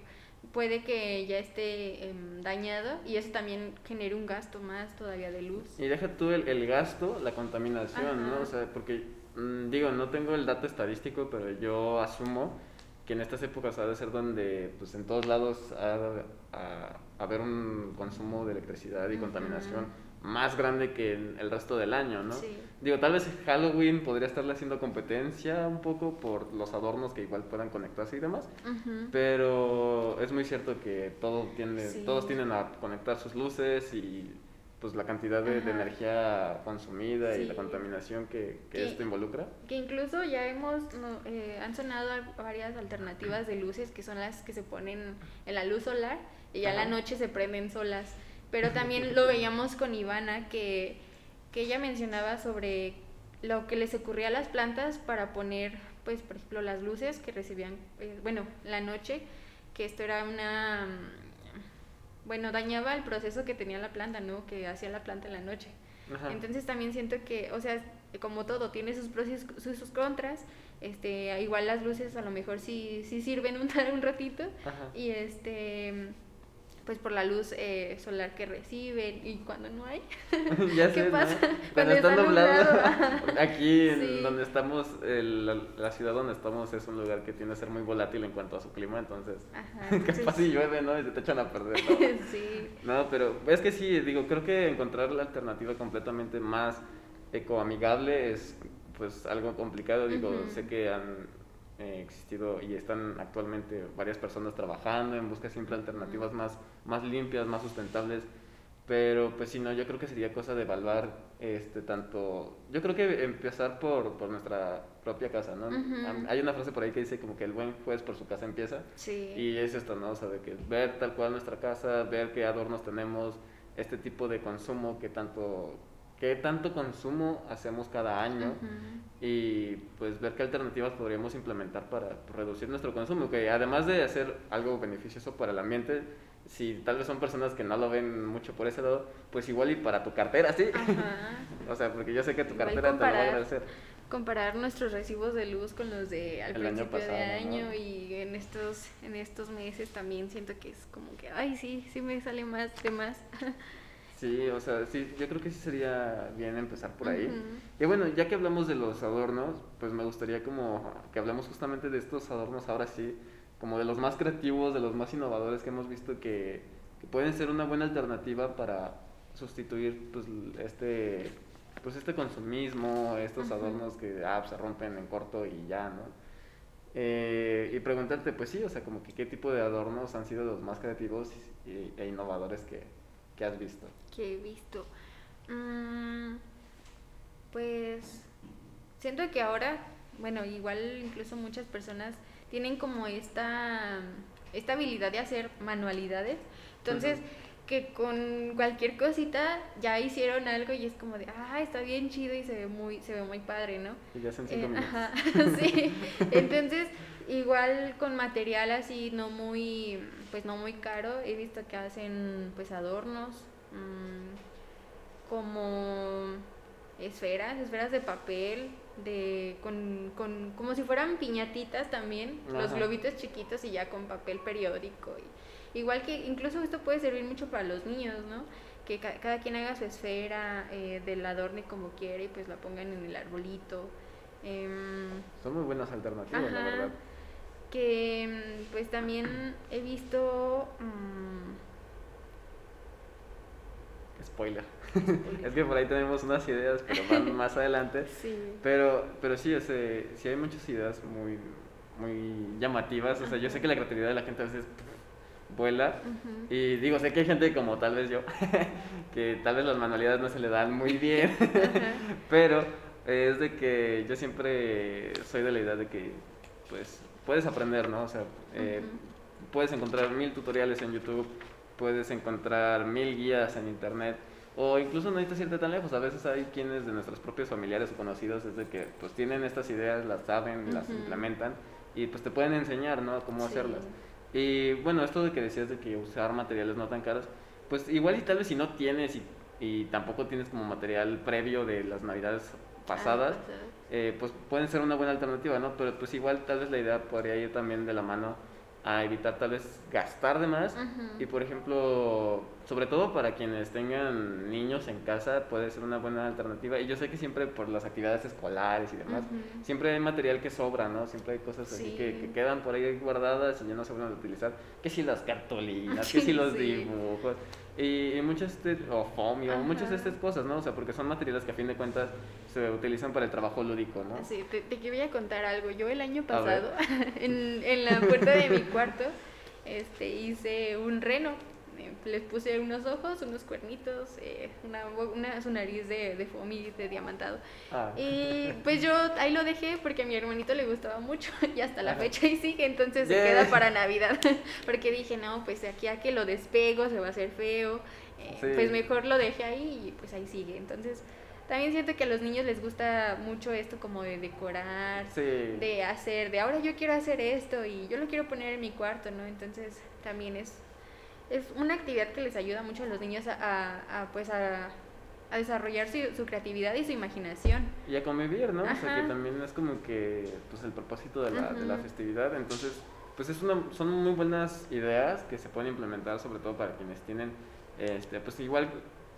puede que ya esté em, dañado y eso también genere un gasto más todavía de luz. Y deja tú el, el gasto, la contaminación, ¿no? O sea, porque, mm, digo, no tengo el dato estadístico, pero yo asumo que en estas épocas ha de ser donde, pues en todos lados ha de a- haber un consumo de electricidad y contaminación más grande que el resto del año, ¿no? Sí. Digo, tal vez Halloween podría estarle haciendo competencia un poco por los adornos que igual puedan conectarse y demás, pero es muy cierto que todo tiende, Sí. todos tienden a conectar sus luces y pues la cantidad de, de Ajá. energía consumida y la contaminación que, que esto involucra. Que incluso ya hemos, no, eh, han sonado varias alternativas de luces que son las que se ponen en la luz solar y ya a la Ajá. noche se prenden solas. Pero también lo veíamos con Ivana que, que ella mencionaba sobre lo que les ocurría a las plantas para poner, pues, por ejemplo, las luces que recibían, eh, bueno, la noche, que esto era una, mm, bueno, dañaba el proceso que tenía la planta, ¿no? Que hacía la planta en la noche. Ajá. Entonces también siento que, o sea, como todo, tiene sus pros y sus, sus contras. Este, igual las luces a lo mejor sí, sí sirven un, un ratito. Ajá. Y este, pues por la luz eh, solar que reciben y cuando no hay. ya ¿Qué sé, ¿no? pasa? Cuando, Cuando está está nublado. nublado. Aquí en Sí. donde estamos, el- la, la ciudad donde estamos es un lugar que tiende a ser muy volátil en cuanto a su clima, entonces Ajá. capaz entonces- si llueve, ¿no? Y se te echan a perder. ¿no? sí. No, pero es que sí, digo, creo que encontrar la alternativa completamente más ecoamigable es pues algo complicado, digo, sé que han eh, existido y están actualmente varias personas trabajando en busca siempre de alternativas más, más limpias, más sustentables, pero pues si no, yo creo que sería cosa de evaluar este tanto, yo creo que empezar por, por nuestra propia casa, ¿no? Ujú. Am- Hay una frase por ahí que dice como que el buen juez por su casa empieza, Sí. y es esto, ¿no? O sea, de que ver tal cual nuestra casa, ver qué adornos tenemos, este tipo de consumo, qué tanto, qué tanto consumo hacemos cada año Ujú. y pues ver qué alternativas podríamos implementar para reducir nuestro consumo, que además de hacer algo beneficioso para el ambiente, si tal vez son personas que no lo ven mucho por ese lado, pues igual y para tu cartera, ¿sí? O sea, porque yo sé que tu Igual cartera te lo va a comparar. agradecer. comparar nuestros recibos de luz con los de al El año principio de pasado, año ¿no? y en estos en estos meses también siento que es como que ay sí sí me sale más de más Sí, o sea, sí, yo creo que sí sería bien empezar por ahí. Ujú. Y bueno, ya que hablamos de los adornos, pues me gustaría como que hablemos justamente de estos adornos ahora sí, como de los más creativos, de los más innovadores que hemos visto que, que pueden ser una buena alternativa para sustituir pues este pues este consumismo, estos Ujú. adornos que ah, se rompen en corto y ya, ¿no? Eh, y preguntarte, pues sí, o sea, como que qué tipo de adornos han sido los más creativos e innovadores que, que has visto. que he visto Mm, pues siento que ahora bueno igual incluso muchas personas tienen como esta esta habilidad de hacer manualidades entonces que con cualquier cosita ya hicieron algo y es como de ah está bien chido y se ve muy se ve muy padre no Y ya hacen cinco Eh, minutos. ajá, sí. Entonces, igual con material así no muy, pues no muy caro, he visto que hacen pues adornos, mm, como esferas, esferas de papel, de con, con como si fueran piñatitas también, los globitos chiquitos y ya con papel periódico. Y, igual que incluso esto puede servir mucho para los niños, ¿no? Que ca- cada quien haga su esfera eh, del adorne como quiere y pues la pongan en el arbolito. Em, Son muy buenas alternativas, la verdad. Que mm, pues también he visto mm, Spoiler. es que por ahí tenemos unas ideas, pero van más adelante. sí Pero, pero sí, o sea, sí hay muchas ideas muy, muy llamativas. O sea, yo sé que la creatividad de la gente a veces pff, vuela. Y digo, sé que hay gente como tal vez yo, que tal vez las manualidades no se le dan muy bien. Pero es de que yo siempre soy de la idea de que, pues, puedes aprender, ¿no? O sea, eh, Ujú. puedes encontrar mil tutoriales en YouTube puedes encontrar mil guías en internet o incluso no necesitas irte tan lejos. A veces hay quienes de nuestros propios familiares o conocidos es de que pues tienen estas ideas, las saben, las Ujú. implementan y pues te pueden enseñar, ¿no? Cómo Sí. hacerlas. Y bueno, esto de que decías de que usar materiales no tan caros, pues igual y tal vez si no tienes y, y tampoco tienes como material previo de las navidades pasadas, Ah, eh, pues pueden ser una buena alternativa, ¿no? Pero pues igual tal vez la idea podría ir también de la mano a evitar tal vez gastar de más y por ejemplo, sobre todo para quienes tengan niños en casa puede ser una buena alternativa y yo sé que siempre por las actividades escolares y demás, siempre hay material que sobra, ¿no? Siempre hay cosas así Sí. que, que quedan por ahí guardadas y ya no se vuelven a utilizar, que si las cartulinas, que si los Sí. dibujos y, y muchas este, o fomio, muchas de estas cosas, ¿no? O sea, porque son materiales que a fin de cuentas se utilizan para el trabajo lúdico, ¿no? Sí, te, te voy a contar algo. Yo el año pasado, en, en la puerta de mi cuarto, este, hice un reno. Eh, Les puse unos ojos, unos cuernitos, eh, una, una, su nariz de, de foamy, de diamantado. Ah. Y pues yo ahí lo dejé porque a mi hermanito le gustaba mucho y hasta la Ajá. fecha y sigue, entonces se queda para Navidad. porque dije, no, pues aquí a que lo despego se va a hacer feo. eh, Sí. Pues mejor lo dejé ahí y pues ahí sigue. Entonces también siento que a los niños les gusta mucho esto como de decorar, Sí. de hacer, de ahora yo quiero hacer esto y yo lo quiero poner en mi cuarto, ¿no? Entonces también es, es una actividad que les ayuda mucho a los niños a, a- a, pues a, a desarrollar su, su creatividad y su imaginación. Y a convivir, ¿no? O sea, Ajá. que también es como que pues el propósito de la, de la festividad. Entonces, pues es una, son muy buenas ideas que se pueden implementar, sobre todo para quienes tienen, este, pues igual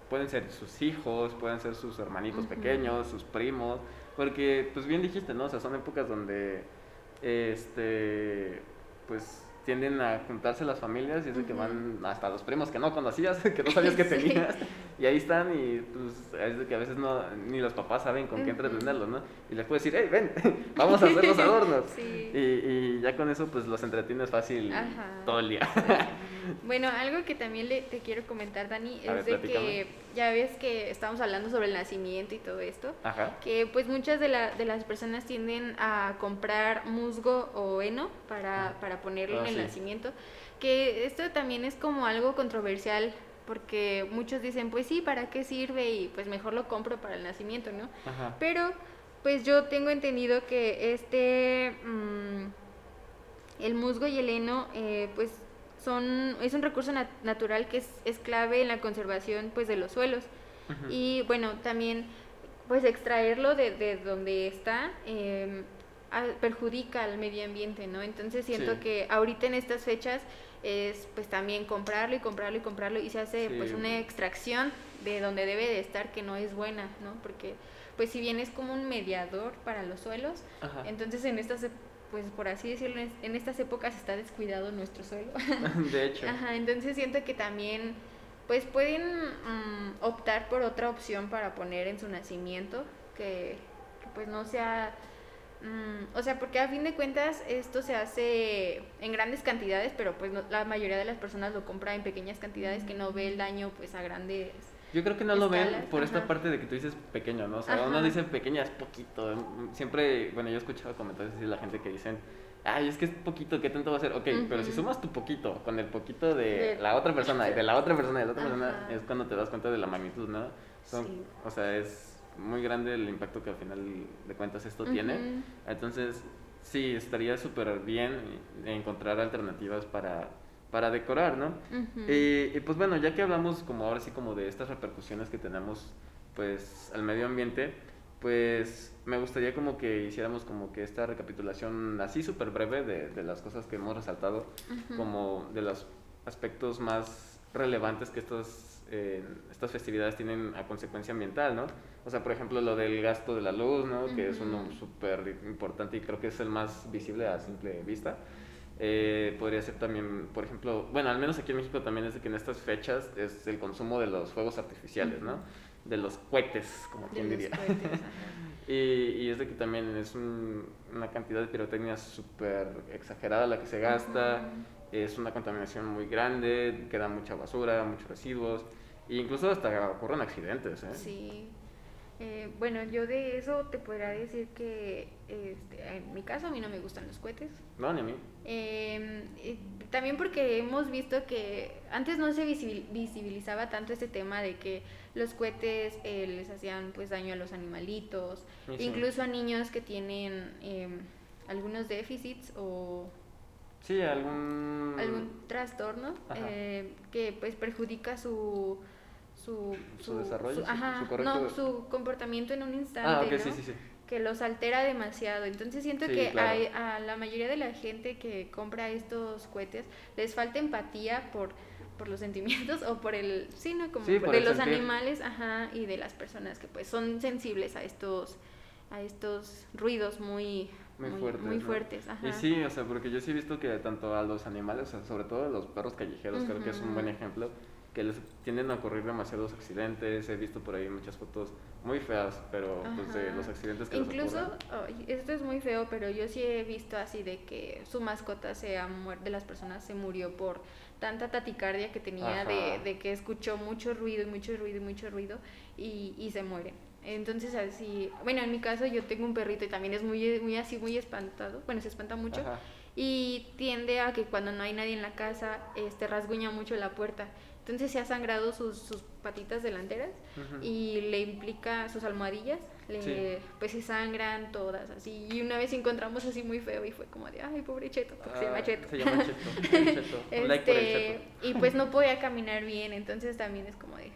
pueden ser sus hijos, pueden ser sus hermanitos pequeños, sus primos, porque pues bien dijiste, ¿no? O sea, son épocas donde, este, pues tienden a juntarse las familias y es de que van hasta los primos que no conocías, que no sabías que Sí. tenías, y ahí están y pues es de que a veces no, ni los papás saben con qué entretenerlos, ¿no? Y les puedes decir, hey, ven, vamos a hacer los adornos. Sí. Y, y ya con eso pues los entretienes fácil Ajá. todo el día. Bueno, algo que también le, te quiero comentar, Dani, A es ver, de que ya ves que estamos hablando sobre el nacimiento y todo esto. Ajá. que pues muchas de, la- de las personas tienden a comprar musgo o heno para, para ponerlo Ah, en el sí. nacimiento, que esto también es como algo controversial porque muchos dicen pues sí, ¿para qué sirve? Y pues mejor lo compro para el nacimiento, ¿no? Ajá. Pero pues yo tengo entendido que este, mm, el musgo y el heno eh, pues son, es un recurso nat- natural que es, es clave en la conservación pues de los suelos. Y bueno, también pues extraerlo de, de donde está eh, perjudica al medio ambiente, ¿no? Entonces siento Sí. que ahorita en estas fechas es pues también comprarlo y comprarlo y comprarlo y se hace Sí. pues una extracción de donde debe de estar que no es buena, ¿no? Porque pues si bien es como un mediador para los suelos, Ajá. entonces en estas pues por así decirlo, en- estas épocas está descuidado nuestro suelo. De hecho. Ajá, entonces siento que también pues pueden mm, optar por otra opción para poner en su nacimiento que, que, pues no sea mm, o sea porque a fin de cuentas esto se hace en grandes cantidades pero pues no- la mayoría de las personas lo compra en pequeñas cantidades que no ve el daño pues a grandes Yo creo que no lo ven por esta ajá. parte de que tú dices pequeño, ¿no? O sea, Ajá. uno dice pequeña es poquito. Siempre, bueno, yo he escuchado comentarios de la gente que dicen, ay, es que es poquito, ¿qué tanto va a ser? Ok, pero si sumas tu poquito con el poquito de, De- la otra persona y de la otra persona y de la otra persona, Ajá. es cuando te das cuenta de la magnitud, ¿no? Son- Sí. O sea, es muy grande el impacto que al final de cuentas esto tiene. Ujú. Entonces, sí, estaría súper bien encontrar alternativas para, para decorar, ¿no? Y, y, pues bueno, ya que hablamos como ahora sí como de estas repercusiones que tenemos pues al medio ambiente, pues me gustaría como que hiciéramos como que esta recapitulación así súper breve de, de las cosas que hemos resaltado, como de los aspectos más relevantes que estos, eh, estas festividades tienen a consecuencia ambiental, ¿no? O sea, por ejemplo, lo del gasto de la luz, ¿no? Que es uno súper importante y creo que es el más visible a simple vista. Eh, podría ser también, por ejemplo, bueno, al menos aquí en México también es de que en estas fechas es el consumo de los fuegos artificiales, ¿no? De los cohetes, como quien diría. cohetes. Y, y es de que también es un- una cantidad de pirotecnia súper exagerada la que se gasta, Ujú. es una contaminación muy grande, queda mucha basura, muchos residuos, e incluso hasta ocurren accidentes, ¿eh? Sí. Eh, bueno, yo de eso te podría decir que este, en mi caso a mí no me gustan los cohetes. No, ni a mí. Eh, y también porque hemos visto que antes no se visibil- visibilizaba tanto este tema de que los cohetes eh, les hacían pues daño a los animalitos, sí. incluso a niños que tienen eh, algunos déficits o Sí, algún... algún trastorno eh, que pues perjudica su su, Su desarrollo, su- ajá, su correcto- no, su comportamiento en un instante, Ah, sí, sí, sí. que los altera demasiado. Entonces siento que claro. hay- a la mayoría de la gente que compra estos cohetes les falta empatía por por los sentimientos o por el sí no como Sí, por- por de los sentir. animales ajá y de las personas que pues son sensibles a estos a estos ruidos muy Muy fuertes, muy ¿no? fuertes ajá. Y sí, o sea, porque yo sí he visto que tanto a los animales, o sea, sobre todo a los perros callejeros, creo que es un buen ejemplo, que les tienden a ocurrir demasiados accidentes. He visto por ahí muchas fotos muy feas, pero pues de los accidentes que Incluso, ay, esto es muy feo, pero yo sí he visto así de que su mascota se ha de las personas se murió por tanta taticardia que tenía de, de que escuchó mucho ruido y mucho ruido y mucho ruido y, y se muere. Entonces así, bueno, en mi caso yo tengo un perrito y también es muy, muy así, muy espantado, bueno, se espanta mucho Ajá. y tiende a que cuando no hay nadie en la casa, este rasguña mucho la puerta. Entonces se ha sangrado sus, sus patitas delanteras y le implica sus almohadillas, le, Sí. pues se sangran todas así. Y una vez encontramos así muy feo y fue como de, ay, pobre Cheto, porque se llama Ah, Cheto. Se llama Cheto. el Cheto. Un like por el Este, Cheto. y pues no podía caminar bien, entonces también es como de,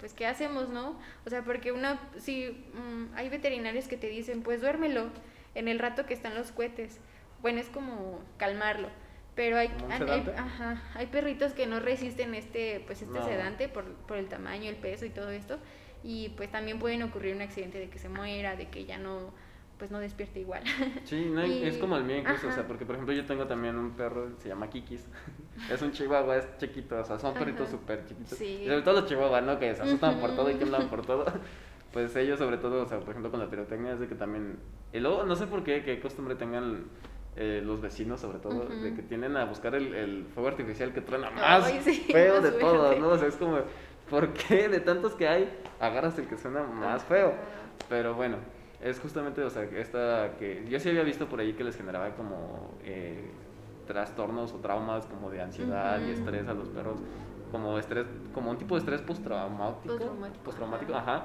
pues ¿qué hacemos, no? O sea, porque una, sí, mm, hay veterinarios que te dicen, pues duérmelo en el rato que están los cohetes. Bueno, es como calmarlo. Pero hay, ¿Como un hay, ajá, hay perritos que no resisten este, pues este No. sedante por, por el tamaño, el peso y todo esto. Y pues también pueden ocurrir un accidente de que se muera, de que ya no, pues no despierte igual. Sí, no, es Y- como el mío incluso, o sea, ajá. porque por ejemplo yo tengo también un perro, se llama Kikis, es un chihuahua, es chiquito, o sea, son perritos Ajá. súper chiquitos, Sí. y sobre todo los chihuahuas, ¿no? Que se asustan por todo y tiemblan por todo, pues ellos sobre todo, o sea, por ejemplo con la pirotecnia es de que también, y luego no sé por qué, qué costumbre tengan eh, los vecinos sobre todo, de Ujú. que tienden a buscar el, el fuego artificial que truena más Ay, sí, feo más de todos. ¿no? O sea, es como, ¿por qué de tantos que hay agarras el que suena más feo? Pero bueno, es justamente, o sea, esta que yo sí había visto por ahí que les generaba como eh, trastornos o traumas como de ansiedad y Ujú. estrés a los perros, como estrés, como un tipo de estrés postraumático. Postraumático, Postraumático, ajá.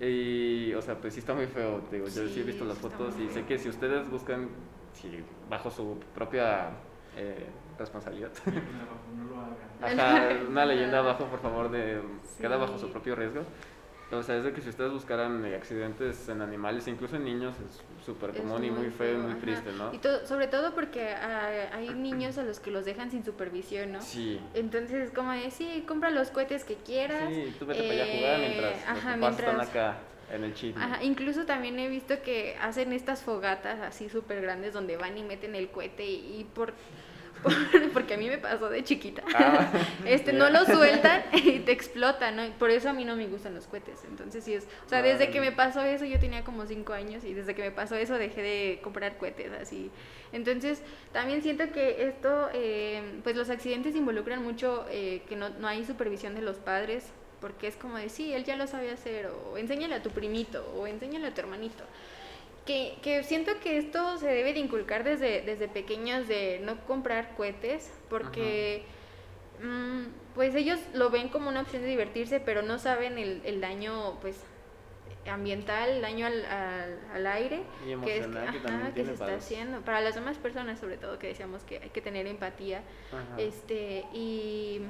Y, o sea, pues sí está muy feo, digo, yo sí he Sí, visto las sí fotos y sé que si ustedes buscan, si bajo su propia eh, responsabilidad, No lo hagan. Ajá, una leyenda abajo, por favor, de queda bajo su Sí. propio riesgo. O sea, es de que si ustedes buscaran eh, accidentes en animales, incluso en niños, es súper Es común y muy feo y muy ajá. triste, ¿no? Y todo, sobre todo porque ah, hay niños a los que los dejan sin supervisión, ¿no? Sí. Entonces, como de, sí, compra los cohetes que quieras. Sí, tú vete para allá a jugar eh, mientras los ajá, papás están mientras- acá en el chisme. Ajá, incluso también he visto que hacen estas fogatas así súper grandes donde van y meten el cohete y, y por, por- porque a mí me pasó de chiquita. Ah, este no lo sueltan y te explotan, ¿no? Por eso a mí no me gustan los cohetes. Entonces sí es, o sea, desde que me pasó eso yo tenía como cinco años y desde que me pasó eso dejé de comprar cohetes así. Entonces también siento que esto, eh, pues los accidentes involucran mucho eh, que no, no hay supervisión de los padres porque es como de, sí, él ya lo sabe hacer o enséñale a tu primito o enséñale a tu hermanito. Que, que siento que esto se debe de inculcar desde, desde pequeños de no comprar cohetes porque mm, pues ellos lo ven como una opción de divertirse pero no saben el, el daño pues ambiental, el daño al, al, al aire Y que, es, que ajá, se está haciendo para las demás personas sobre todo que decíamos que hay que tener empatía Ajá. este y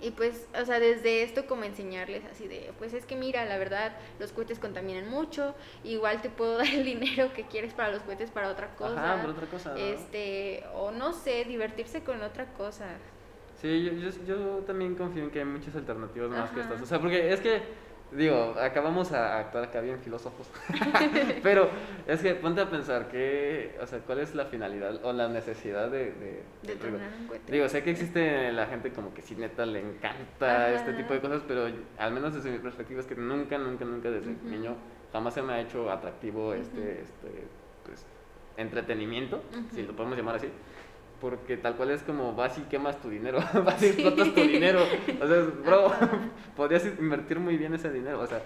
y pues o sea desde esto como enseñarles así de pues es que mira la verdad los cohetes contaminan mucho igual te puedo dar el dinero que quieres para los cohetes para otra cosa Ajá, por otra cosa, ¿no? este o no sé divertirse con otra cosa Sí, yo, yo, yo también confío en que hay muchas alternativas más que estas. O sea, porque es que, digo, acabamos a actuar acá bien filósofos. Pero es que ponte a pensar que, o sea, cuál es la finalidad o la necesidad de... de, de digo, Digo, sé que existe la gente como que sí neta le encanta Ajá. este tipo de cosas, pero al menos desde mi perspectiva es que nunca, nunca, nunca desde Ujú. niño jamás se me ha hecho atractivo este, este, pues, entretenimiento, si lo podemos llamar así. Porque tal cual es como vas y quemas tu dinero, vas y explotas tu dinero. O sea, bro, podrías invertir muy bien ese dinero. O sea,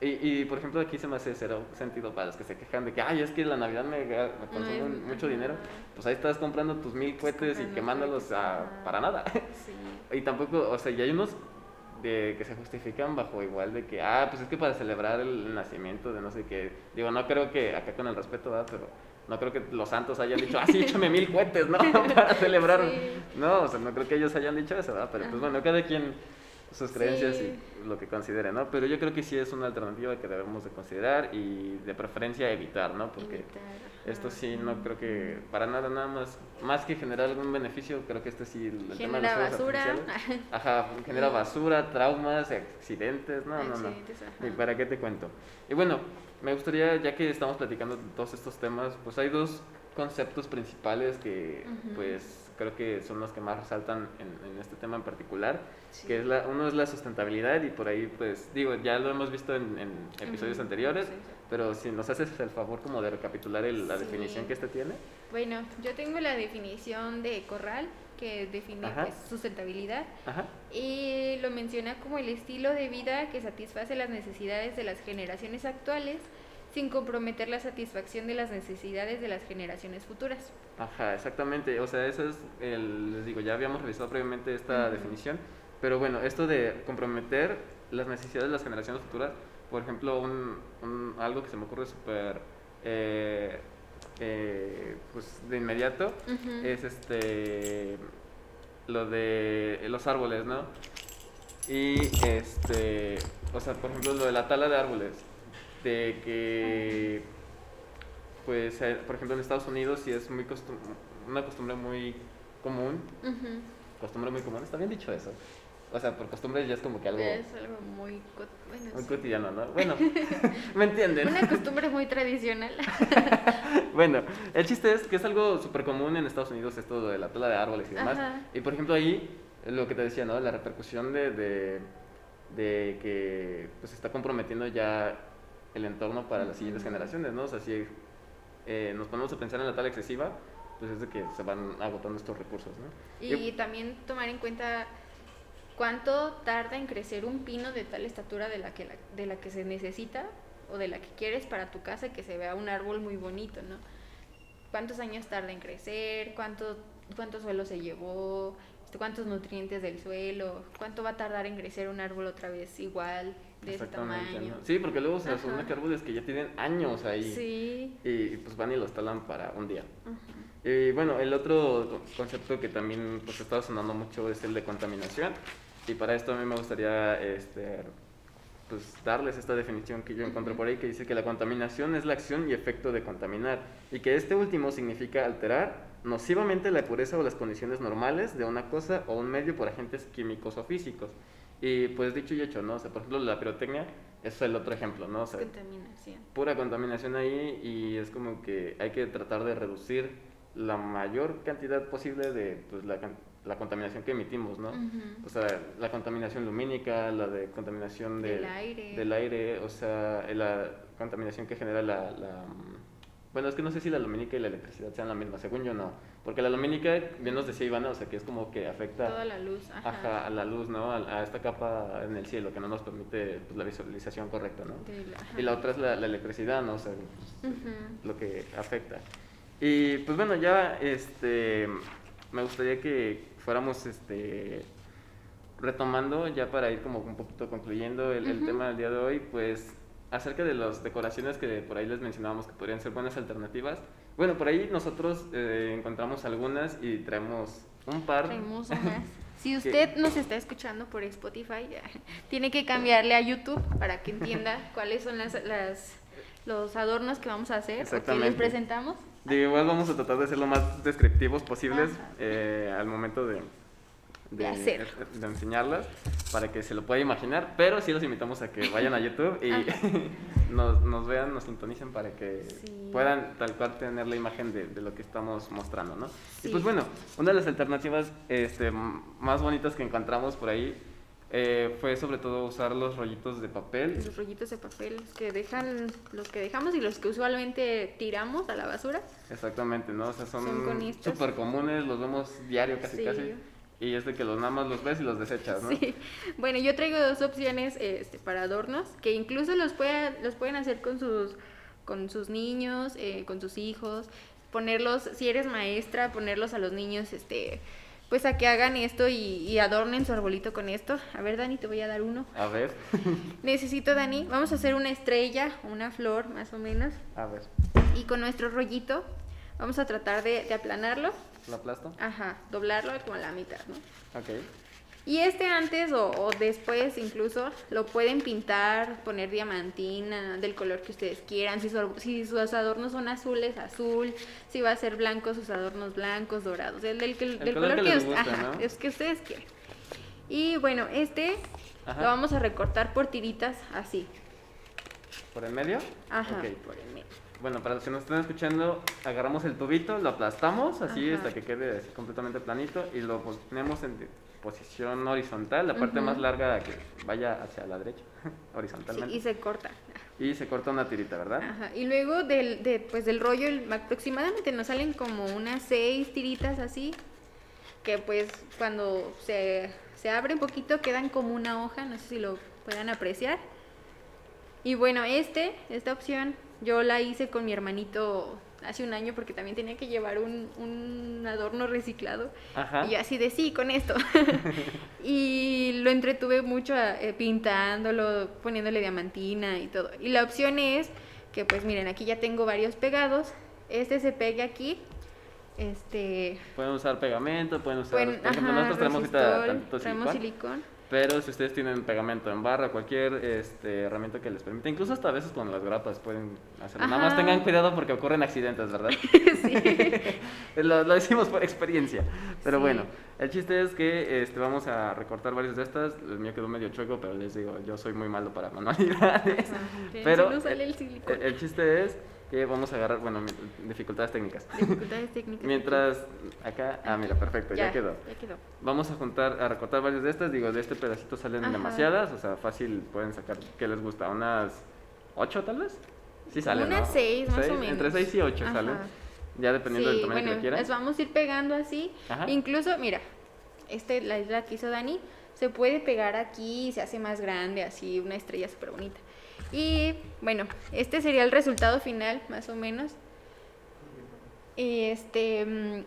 Y, y, por ejemplo, aquí se me hace cero sentido para los que se quejan de que, ay, es que la Navidad me, me consume es- mucho ajá. dinero. Pues ahí estás comprando tus mil cohetes y quemándolos a- para nada. Sí. Y tampoco, o sea, y hay unos de, que se justifican bajo igual de que, ah, pues es que para celebrar el nacimiento de no sé qué. Digo, no creo que, acá con el respeto, ¿verdad? Pero no creo que los santos hayan dicho, ah, sí, échame mil cohetes, ¿no? Para celebrar. Sí. No, o sea, no creo que ellos hayan dicho eso, ¿verdad? Pero pues bueno, cada quien sus creencias Sí. y lo que considere, ¿no? Pero yo creo que sí es una alternativa que debemos de considerar y de preferencia evitar, ¿no? Porque Evitar, esto sí no creo que para nada, nada más, más que generar algún beneficio, creo que este sí, el, el tema de los Genera basura. Ajá, genera basura, traumas, accidentes, no, no, no. Accidentes, ajá. ¿Y para qué te cuento? Y bueno, me gustaría, ya que estamos platicando de todos estos temas, pues hay dos conceptos principales que pues creo que son los que más resaltan en, en este tema en particular, Sí. que es la, uno es la sustentabilidad y por ahí pues digo, ya lo hemos visto en, en episodios anteriores, sí, sí. pero si nos haces el favor como de recapitular el- la definición que este tiene. Bueno, yo tengo la definición de corral que define pues, sustentabilidad Ajá. y lo menciona como el estilo de vida que satisface las necesidades de las generaciones actuales sin comprometer la satisfacción de las necesidades de las generaciones futuras. Ajá, exactamente. O sea, eso es, el, les digo, ya habíamos revisado previamente esta Ujú. definición, pero bueno, esto de comprometer las necesidades de las generaciones futuras, por ejemplo, un, un- algo que se me ocurre súper, eh, eh, pues de inmediato, es este, lo de los árboles, ¿no? Y este, o sea, por ejemplo, lo de la tala de árboles, de que, pues, eh, por ejemplo, en Estados Unidos sí es muy costum- una costumbre muy común, costumbre muy común, está bien dicho eso. O sea, por costumbre ya es como que algo Es algo muy, bueno, muy sí. cotidiano, ¿no? Bueno, ¿me entienden? una costumbre muy tradicional. Bueno, el chiste es que es algo súper común en Estados Unidos esto de la tala de árboles y demás. Ajá. Y por ejemplo ahí, lo que te decía, ¿no? La repercusión de, de, de que pues está comprometiendo ya el entorno para las siguientes generaciones, ¿no? O sea, si eh, nos ponemos a pensar en la tala excesiva, pues es de que se van agotando estos recursos, ¿no? Y también tomar en cuenta cuánto tarda en crecer un pino de tal estatura de la que, la- de la que se necesita o de la que quieres para tu casa, que se vea un árbol muy bonito, ¿no? ¿Cuántos años tarda en crecer? ¿Cuánto, cuánto suelo se llevó? Este, ¿Cuántos nutrientes del suelo? ¿Cuánto va a tardar en crecer un árbol otra vez igual, de ese tamaño? ¿no? Sí, porque luego se asume que árboles que ya tienen años ahí. Sí. Y pues van y los talan para un día. Y bueno, el otro co- concepto que también pues estaba sonando mucho es el de contaminación. Y para esto a mí me gustaría este, pues, darles esta definición que yo encontré por ahí que dice que la contaminación es la acción y efecto de contaminar y que este último significa alterar nocivamente la pureza o las condiciones normales de una cosa o un medio por agentes químicos o físicos. Y pues dicho y hecho, ¿no? O sea, por ejemplo, la pirotecnia es el otro ejemplo, ¿no? O sea, Contaminación. pura contaminación ahí y es como que hay que tratar de reducir la mayor cantidad posible de pues, la, la contaminación que emitimos, ¿no? O sea, la contaminación lumínica, la de contaminación de- Del aire. del aire, o sea, la contaminación que genera la, la, Bueno, es que no sé si la lumínica y la electricidad sean la misma, según yo no. Porque la lumínica, bien nos decía Ivana, o sea, que es como que afecta Toda la luz. Ajá. ajá, a la luz, ¿no? A, a esta capa en el cielo que no nos permite pues, la visualización correcta, ¿no? La-. Y la otra es la, la electricidad, ¿no? O sea, pues, lo que afecta. Y pues bueno, ya este me gustaría que fuéramos este retomando ya para ir como un poquito concluyendo el, tema del día de hoy, pues acerca de las decoraciones que por ahí les mencionábamos que podrían ser buenas alternativas. Bueno, por ahí nosotros eh, encontramos algunas y traemos un par. Traemos unas. Si usted nos está escuchando por Spotify, tiene que cambiarle a YouTube para que entienda cuáles son las, las los adornos que vamos a hacer o que les presentamos. Digo, igual vamos a tratar de ser lo más descriptivos posibles eh, al momento de, De hacer. de enseñarlas para que se lo pueda imaginar, pero sí los invitamos a que vayan a YouTube y nos, nos vean, nos sintonicen para que Sí. puedan tal cual tener la imagen de, de lo que estamos mostrando, ¿no? Sí. Y pues bueno, una de las alternativas este, más bonitas que encontramos por ahí eh, fue sobre todo usar los rollitos de papel. Los rollitos de papel que dejan, los que dejamos y los que usualmente tiramos a la basura. Exactamente, ¿no? O sea, son súper comunes, los vemos diario casi Sí. casi. Y es de que los nada más los ves y los desechas, ¿no? Sí. Bueno, yo traigo dos opciones este, para adornos, que incluso los, puede, los pueden hacer con sus, con sus niños, eh, con sus hijos, ponerlos, si eres maestra, ponerlos a los niños, este, pues a que hagan esto y, y adornen su arbolito con esto. A ver, Dani, te voy a dar uno. A ver, Necesito, Dani, vamos a hacer una estrella, una flor más o menos, a ver. y con nuestro rollito vamos a tratar de, de aplanarlo, ¿Lo aplasto? ajá, doblarlo como a la mitad, ¿no? Ok. Y este antes o, o después incluso lo pueden pintar, poner diamantina del color que ustedes quieran. Si, si sus adornos son azules, azul. Si va a ser blanco, sus adornos blancos, dorados. El del, color color, que que, ajá, ¿no? es que ustedes quieran. Y bueno, este Ajá. lo vamos a recortar por tiritas así. ¿Por el medio? Ajá, por el medio. Bueno, para los que nos están escuchando, agarramos el tubito, lo aplastamos así Ajá. hasta que quede así completamente planito y lo ponemos en posición horizontal, la parte más larga que vaya hacia la derecha, Sí, horizontalmente. y se corta. y se corta una tirita, ¿verdad? Ajá. Y luego del, de, pues, del rollo el- aproximadamente nos salen como unas seis tiritas así, que pues cuando se, se abre un poquito quedan como una hoja, no sé si lo puedan apreciar. Y bueno, este, esta opción yo la hice con mi hermanito hace un año porque también tenía que llevar un, un adorno reciclado. Ajá. Y yo así de sí, con esto. y lo entretuve mucho eh, pintándolo, poniéndole diamantina y todo. Y la opción es que, pues miren, aquí ya tengo varios pegados. Este se pegue aquí. Este. Pueden usar pegamento, pueden usar, pueden- por ejemplo, ajá, nosotros traemos tantito traemos silicón. Pero si ustedes tienen pegamento en barra, cualquier este, herramienta que les permita, incluso hasta a veces con las grapas pueden hacerlo. Nada más tengan cuidado porque ocurren accidentes, ¿verdad? sí. lo, lo decimos por experiencia. Pero Sí. bueno, el chiste es que este, vamos a recortar varias de estas. El mío quedó medio chueco, pero les digo, yo soy muy malo para manualidades. Ajá. Pero Si no sale el silicón. El, el chiste es que vamos a agarrar, bueno, dificultades técnicas. Dificultades técnicas. Mientras acá, ah, mira, perfecto, ya, quedó. Ya quedó. Vamos a juntar, a recortar varias de estas. Digo, de este pedacito salen Ajá. demasiadas, o sea, fácil pueden sacar, ¿qué les gusta? ¿Unas ocho tal vez? Sí salen, Unas ¿no? seis, más o menos. Entre seis y ocho Ajá. salen. Ya dependiendo del tamaño bueno, que quieran. las vamos a ir pegando así. Ajá. Incluso, mira, este, la isla que hizo Dani, se puede pegar aquí y se hace más grande, así, una estrella súper bonita. Y bueno, este sería el resultado final, más o menos. Y este, mm,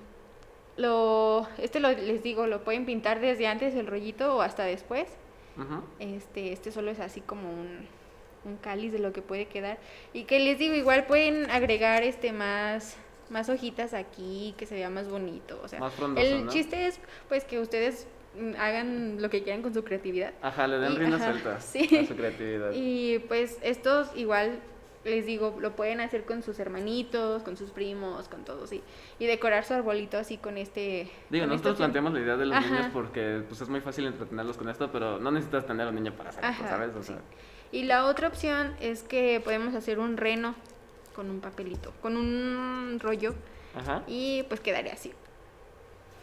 lo, este lo, les digo, lo pueden pintar desde antes el rollito o hasta después. Ujú. Este, este solo es así como un, un cáliz de lo que puede quedar. Y que les digo, igual pueden agregar este más, más hojitas aquí, que se vea más bonito. O sea, Más frondoso, el ¿no? chiste es pues que ustedes mm, hagan lo que quieran con su creatividad. Ajá, le den rienda suelta sí. a su creatividad. Y pues estos igual les digo, lo pueden hacer con sus hermanitos, con sus primos, con todos y, y decorar su arbolito así con este Digo, con nosotros planteamos la idea de los Ajá. niños porque pues es muy fácil entretenerlos con esto, pero no necesitas tener un niño para hacerlo, ¿sabes? O sí. sea, Y la otra opción es que podemos hacer un reno con un papelito, con un rollo ajá. y pues quedaría así.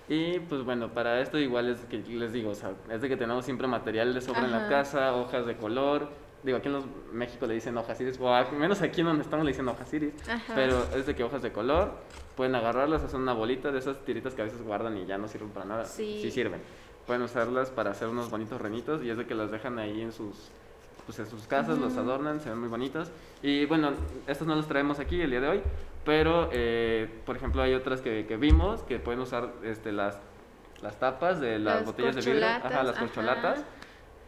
Y pues bueno, para esto igual es que les digo, o sea, es de que tenemos siempre material de sobra en la Ajá. casa, hojas de color. Digo, aquí en los, México le dicen hojas iris, o al menos aquí en donde estamos le dicen hojas iris. Ajá. Pero es de que hojas de color, pueden agarrarlas, hacer una bolita de esas tiritas que a veces guardan y ya no sirven para nada. Sí. sirven. Pueden usarlas para hacer unos bonitos renitos y es de que las dejan ahí en sus pues en sus casas, los adornan, se ven muy bonitos. Y bueno, estos no los traemos aquí el día de hoy, pero eh, por ejemplo hay otras que, que vimos que pueden usar este, las, las tapas de las, Las botellas de vidrio, ajá, las corcholatas.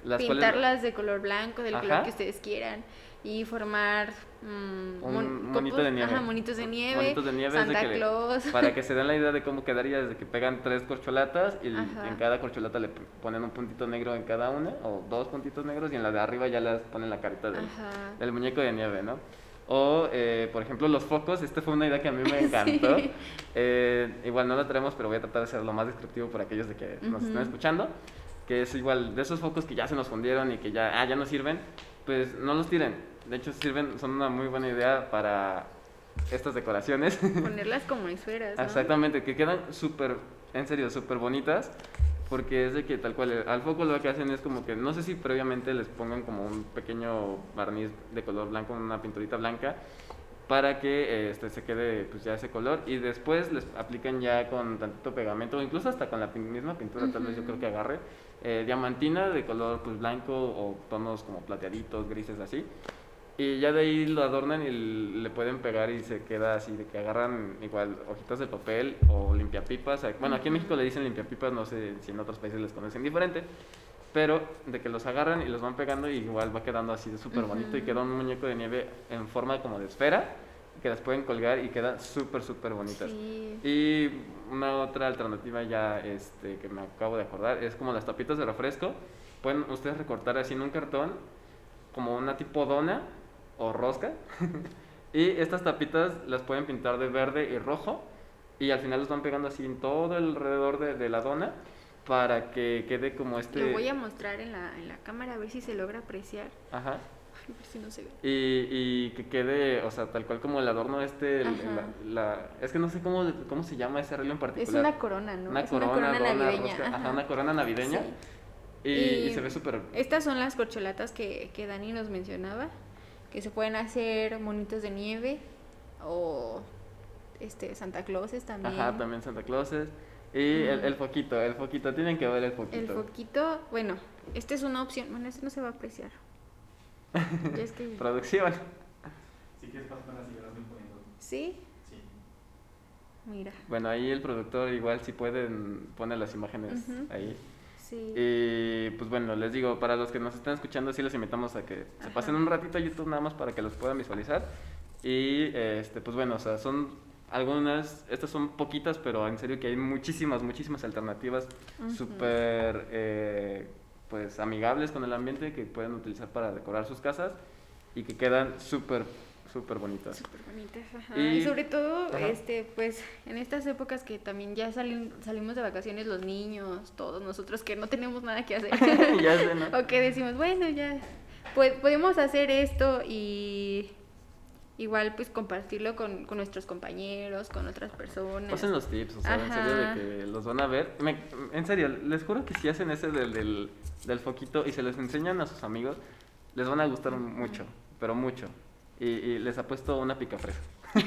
Las cuales- Pintarlas de color blanco, del Ajá. color que ustedes quieran y formar mm, Un mon- monito de nieve. Ajá, monitos de nieve, Monitos de nieve de Santa que le- Claus. Para que se den la idea de cómo quedaría, desde que pegan tres corcholatas y Ajá. en cada corcholata le ponen un puntito negro en cada una, o dos puntitos negros, y en la de arriba ya les ponen la carita del, del muñeco de nieve, ¿no? O, eh, por ejemplo, los focos, esta fue una idea que a mí me encantó. Sí. Eh, igual no la traemos, pero voy a tratar de ser lo más descriptivo para aquellos de que nos están escuchando. Que es igual, de esos focos que ya se nos fundieron y que ya, ah, ya no sirven, pues no los tiren. De hecho, sirven, son una muy buena idea para estas decoraciones. Ponerlas como esferas. ¿no? Exactamente, que quedan súper, en serio, súper bonitas. Porque es de que tal cual, al foco lo que hacen es como que, no sé si previamente les pongan como un pequeño barniz de color blanco, una pinturita blanca, para que este, se quede pues ya ese color y después les aplican ya con tantito pegamento o incluso hasta con la misma pintura tal vez yo creo que agarre eh, diamantina de color pues blanco o tonos como plateaditos grises así y ya de ahí lo adornan y le pueden pegar y se queda así de que agarran igual hojitas de papel o limpiapipas bueno aquí en México le dicen limpiapipas no sé si en otros países les conocen diferente pero de que los agarran y los van pegando y igual va quedando así de súper bonito y Ujú. queda un muñeco de nieve en forma como de esfera que las pueden colgar y queda súper súper bonitas. Sí. Y una otra alternativa ya este, que me acabo de acordar es como las tapitas de refresco. Pueden ustedes recortar así en un cartón como una tipo dona o rosca. y estas tapitas las pueden pintar de verde y rojo. Y al final los van pegando así en todo alrededor de, de la dona para que quede como este... Lo voy a mostrar en la, en la cámara a ver si se logra apreciar. Ajá. Ay, a ver si no se ve. Y, y que quede, o sea, tal cual como el adorno este, el- la, la- es que no sé cómo, cómo se llama ese arreglo en Es particular. una corona, ¿no? Una es corona, una corona dona, navideña. rosca, ajá, ajá. una corona navideña. Sí. Y, y Y se ve súper... Estas son las corcholatas que, que Dani nos mencionaba, que se pueden hacer monitos de nieve o este Santa Clauses también. Ajá, también Santa Clauses. Y el, el foquito, el foquito, tienen que ver el El foquito. foquito, bueno, esta es una opción. Bueno, este no se va a apreciar. Ya es que Producción. Si quieres pasar las voy poniendo. sí, Sí. mira. Bueno, ahí el productor igual si pueden poner las imágenes Ujú. ahí. Sí. Y pues bueno, les digo, para los que nos están escuchando, sí les invitamos a que se pasen un ratito a YouTube nada más para que los puedan visualizar. Y este, pues bueno, o sea, son algunas, estas son poquitas, pero en serio que hay muchísimas, muchísimas alternativas Ujú. súper eh, pues amigables con el ambiente que pueden utilizar para decorar sus casas y que quedan súper, súper bonitas. Súper bonitas, ajá. Y- Y, sobre todo, Ajá. este, pues, en estas épocas que también ya salen, salimos de vacaciones los niños, todos nosotros que no tenemos nada que hacer. ya sé, ¿no? o que decimos, bueno, ya, pues, podemos hacer esto y igual, pues, compartirlo con, con nuestros compañeros, con otras personas. Pasen los tips, o sea, en serio de que los van a ver. Me- en serio, les juro que si hacen ese del, del, del foquito y se les enseñan a sus amigos, les van a gustar mucho, pero mucho. Y, y les apuesto una picafresa.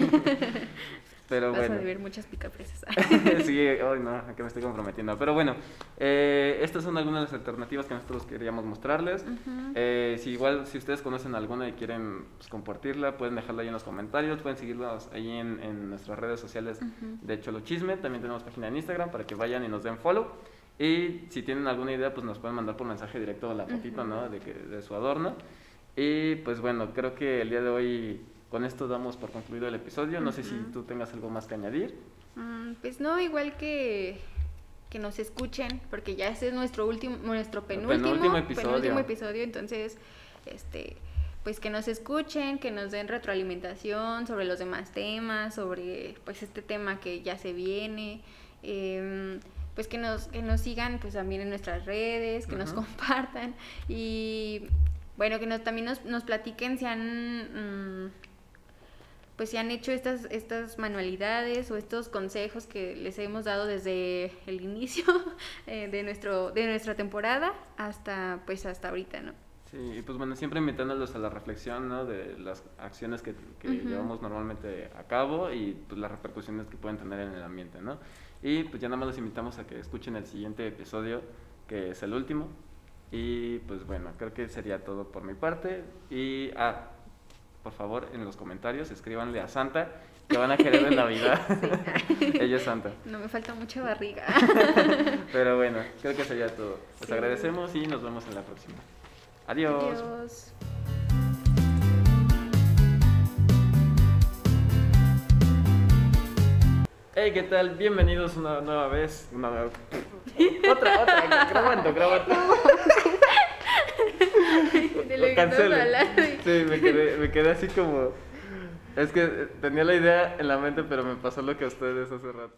pero Vas bueno. a ver muchas picafresas. sí, hoy no, a que me estoy comprometiendo. Pero bueno, eh, estas son algunas de las alternativas que nosotros queríamos mostrarles. Ujú. Eh, si igual, si ustedes conocen alguna y quieren pues, compartirla, pueden dejarla ahí en los comentarios, pueden seguirnos ahí en, en nuestras redes sociales Ujú. de Cholo Chisme, también tenemos página en Instagram para que vayan y nos den follow. Y si tienen alguna idea, pues nos pueden mandar por mensaje directo la fotito, Ujú. ¿no? De, que, de su adorno. Y pues bueno, creo que el día de hoy con esto damos por concluido el episodio. No sé si tú tengas algo más que añadir. Mm, Pues no, igual que, que nos escuchen, porque ya ese es nuestro último, nuestro penúltimo, penúltimo episodio. penúltimo episodio, entonces, este, pues que nos escuchen, que nos den retroalimentación sobre los demás temas, sobre pues este tema que ya se viene, em, pues que nos, que nos sigan pues también en nuestras redes, que nos compartan y bueno, que nos, también nos, nos platiquen si han... mm, pues si han hecho estas, estas manualidades o estos consejos que les hemos dado desde el inicio eh, de, nuestro, de nuestra temporada hasta pues hasta ahorita, ¿no? Sí, y pues bueno, siempre invitándolos a la reflexión, ¿no? De las acciones que, que llevamos normalmente a cabo y pues las repercusiones que pueden tener en el ambiente, ¿no? Y pues ya nada más los invitamos a que escuchen el siguiente episodio, que es el último. Y pues bueno, creo que sería todo por mi parte. Y, ah, por favor, en los comentarios escríbanle a Santa que van a querer de Navidad. Ella es Santa. No me falta mucha barriga. Pero bueno, creo que sería todo. Les Sí. agradecemos y nos vemos en la próxima. Adiós. Adiós. Hey, ¿qué tal? Bienvenidos una nueva vez. Una nueva... otra, otra, grabando, grabando. Lo hablando. Sí, me quedé, me quedé así como. Es que tenía la idea en la mente, pero me pasó lo que a ustedes hace rato.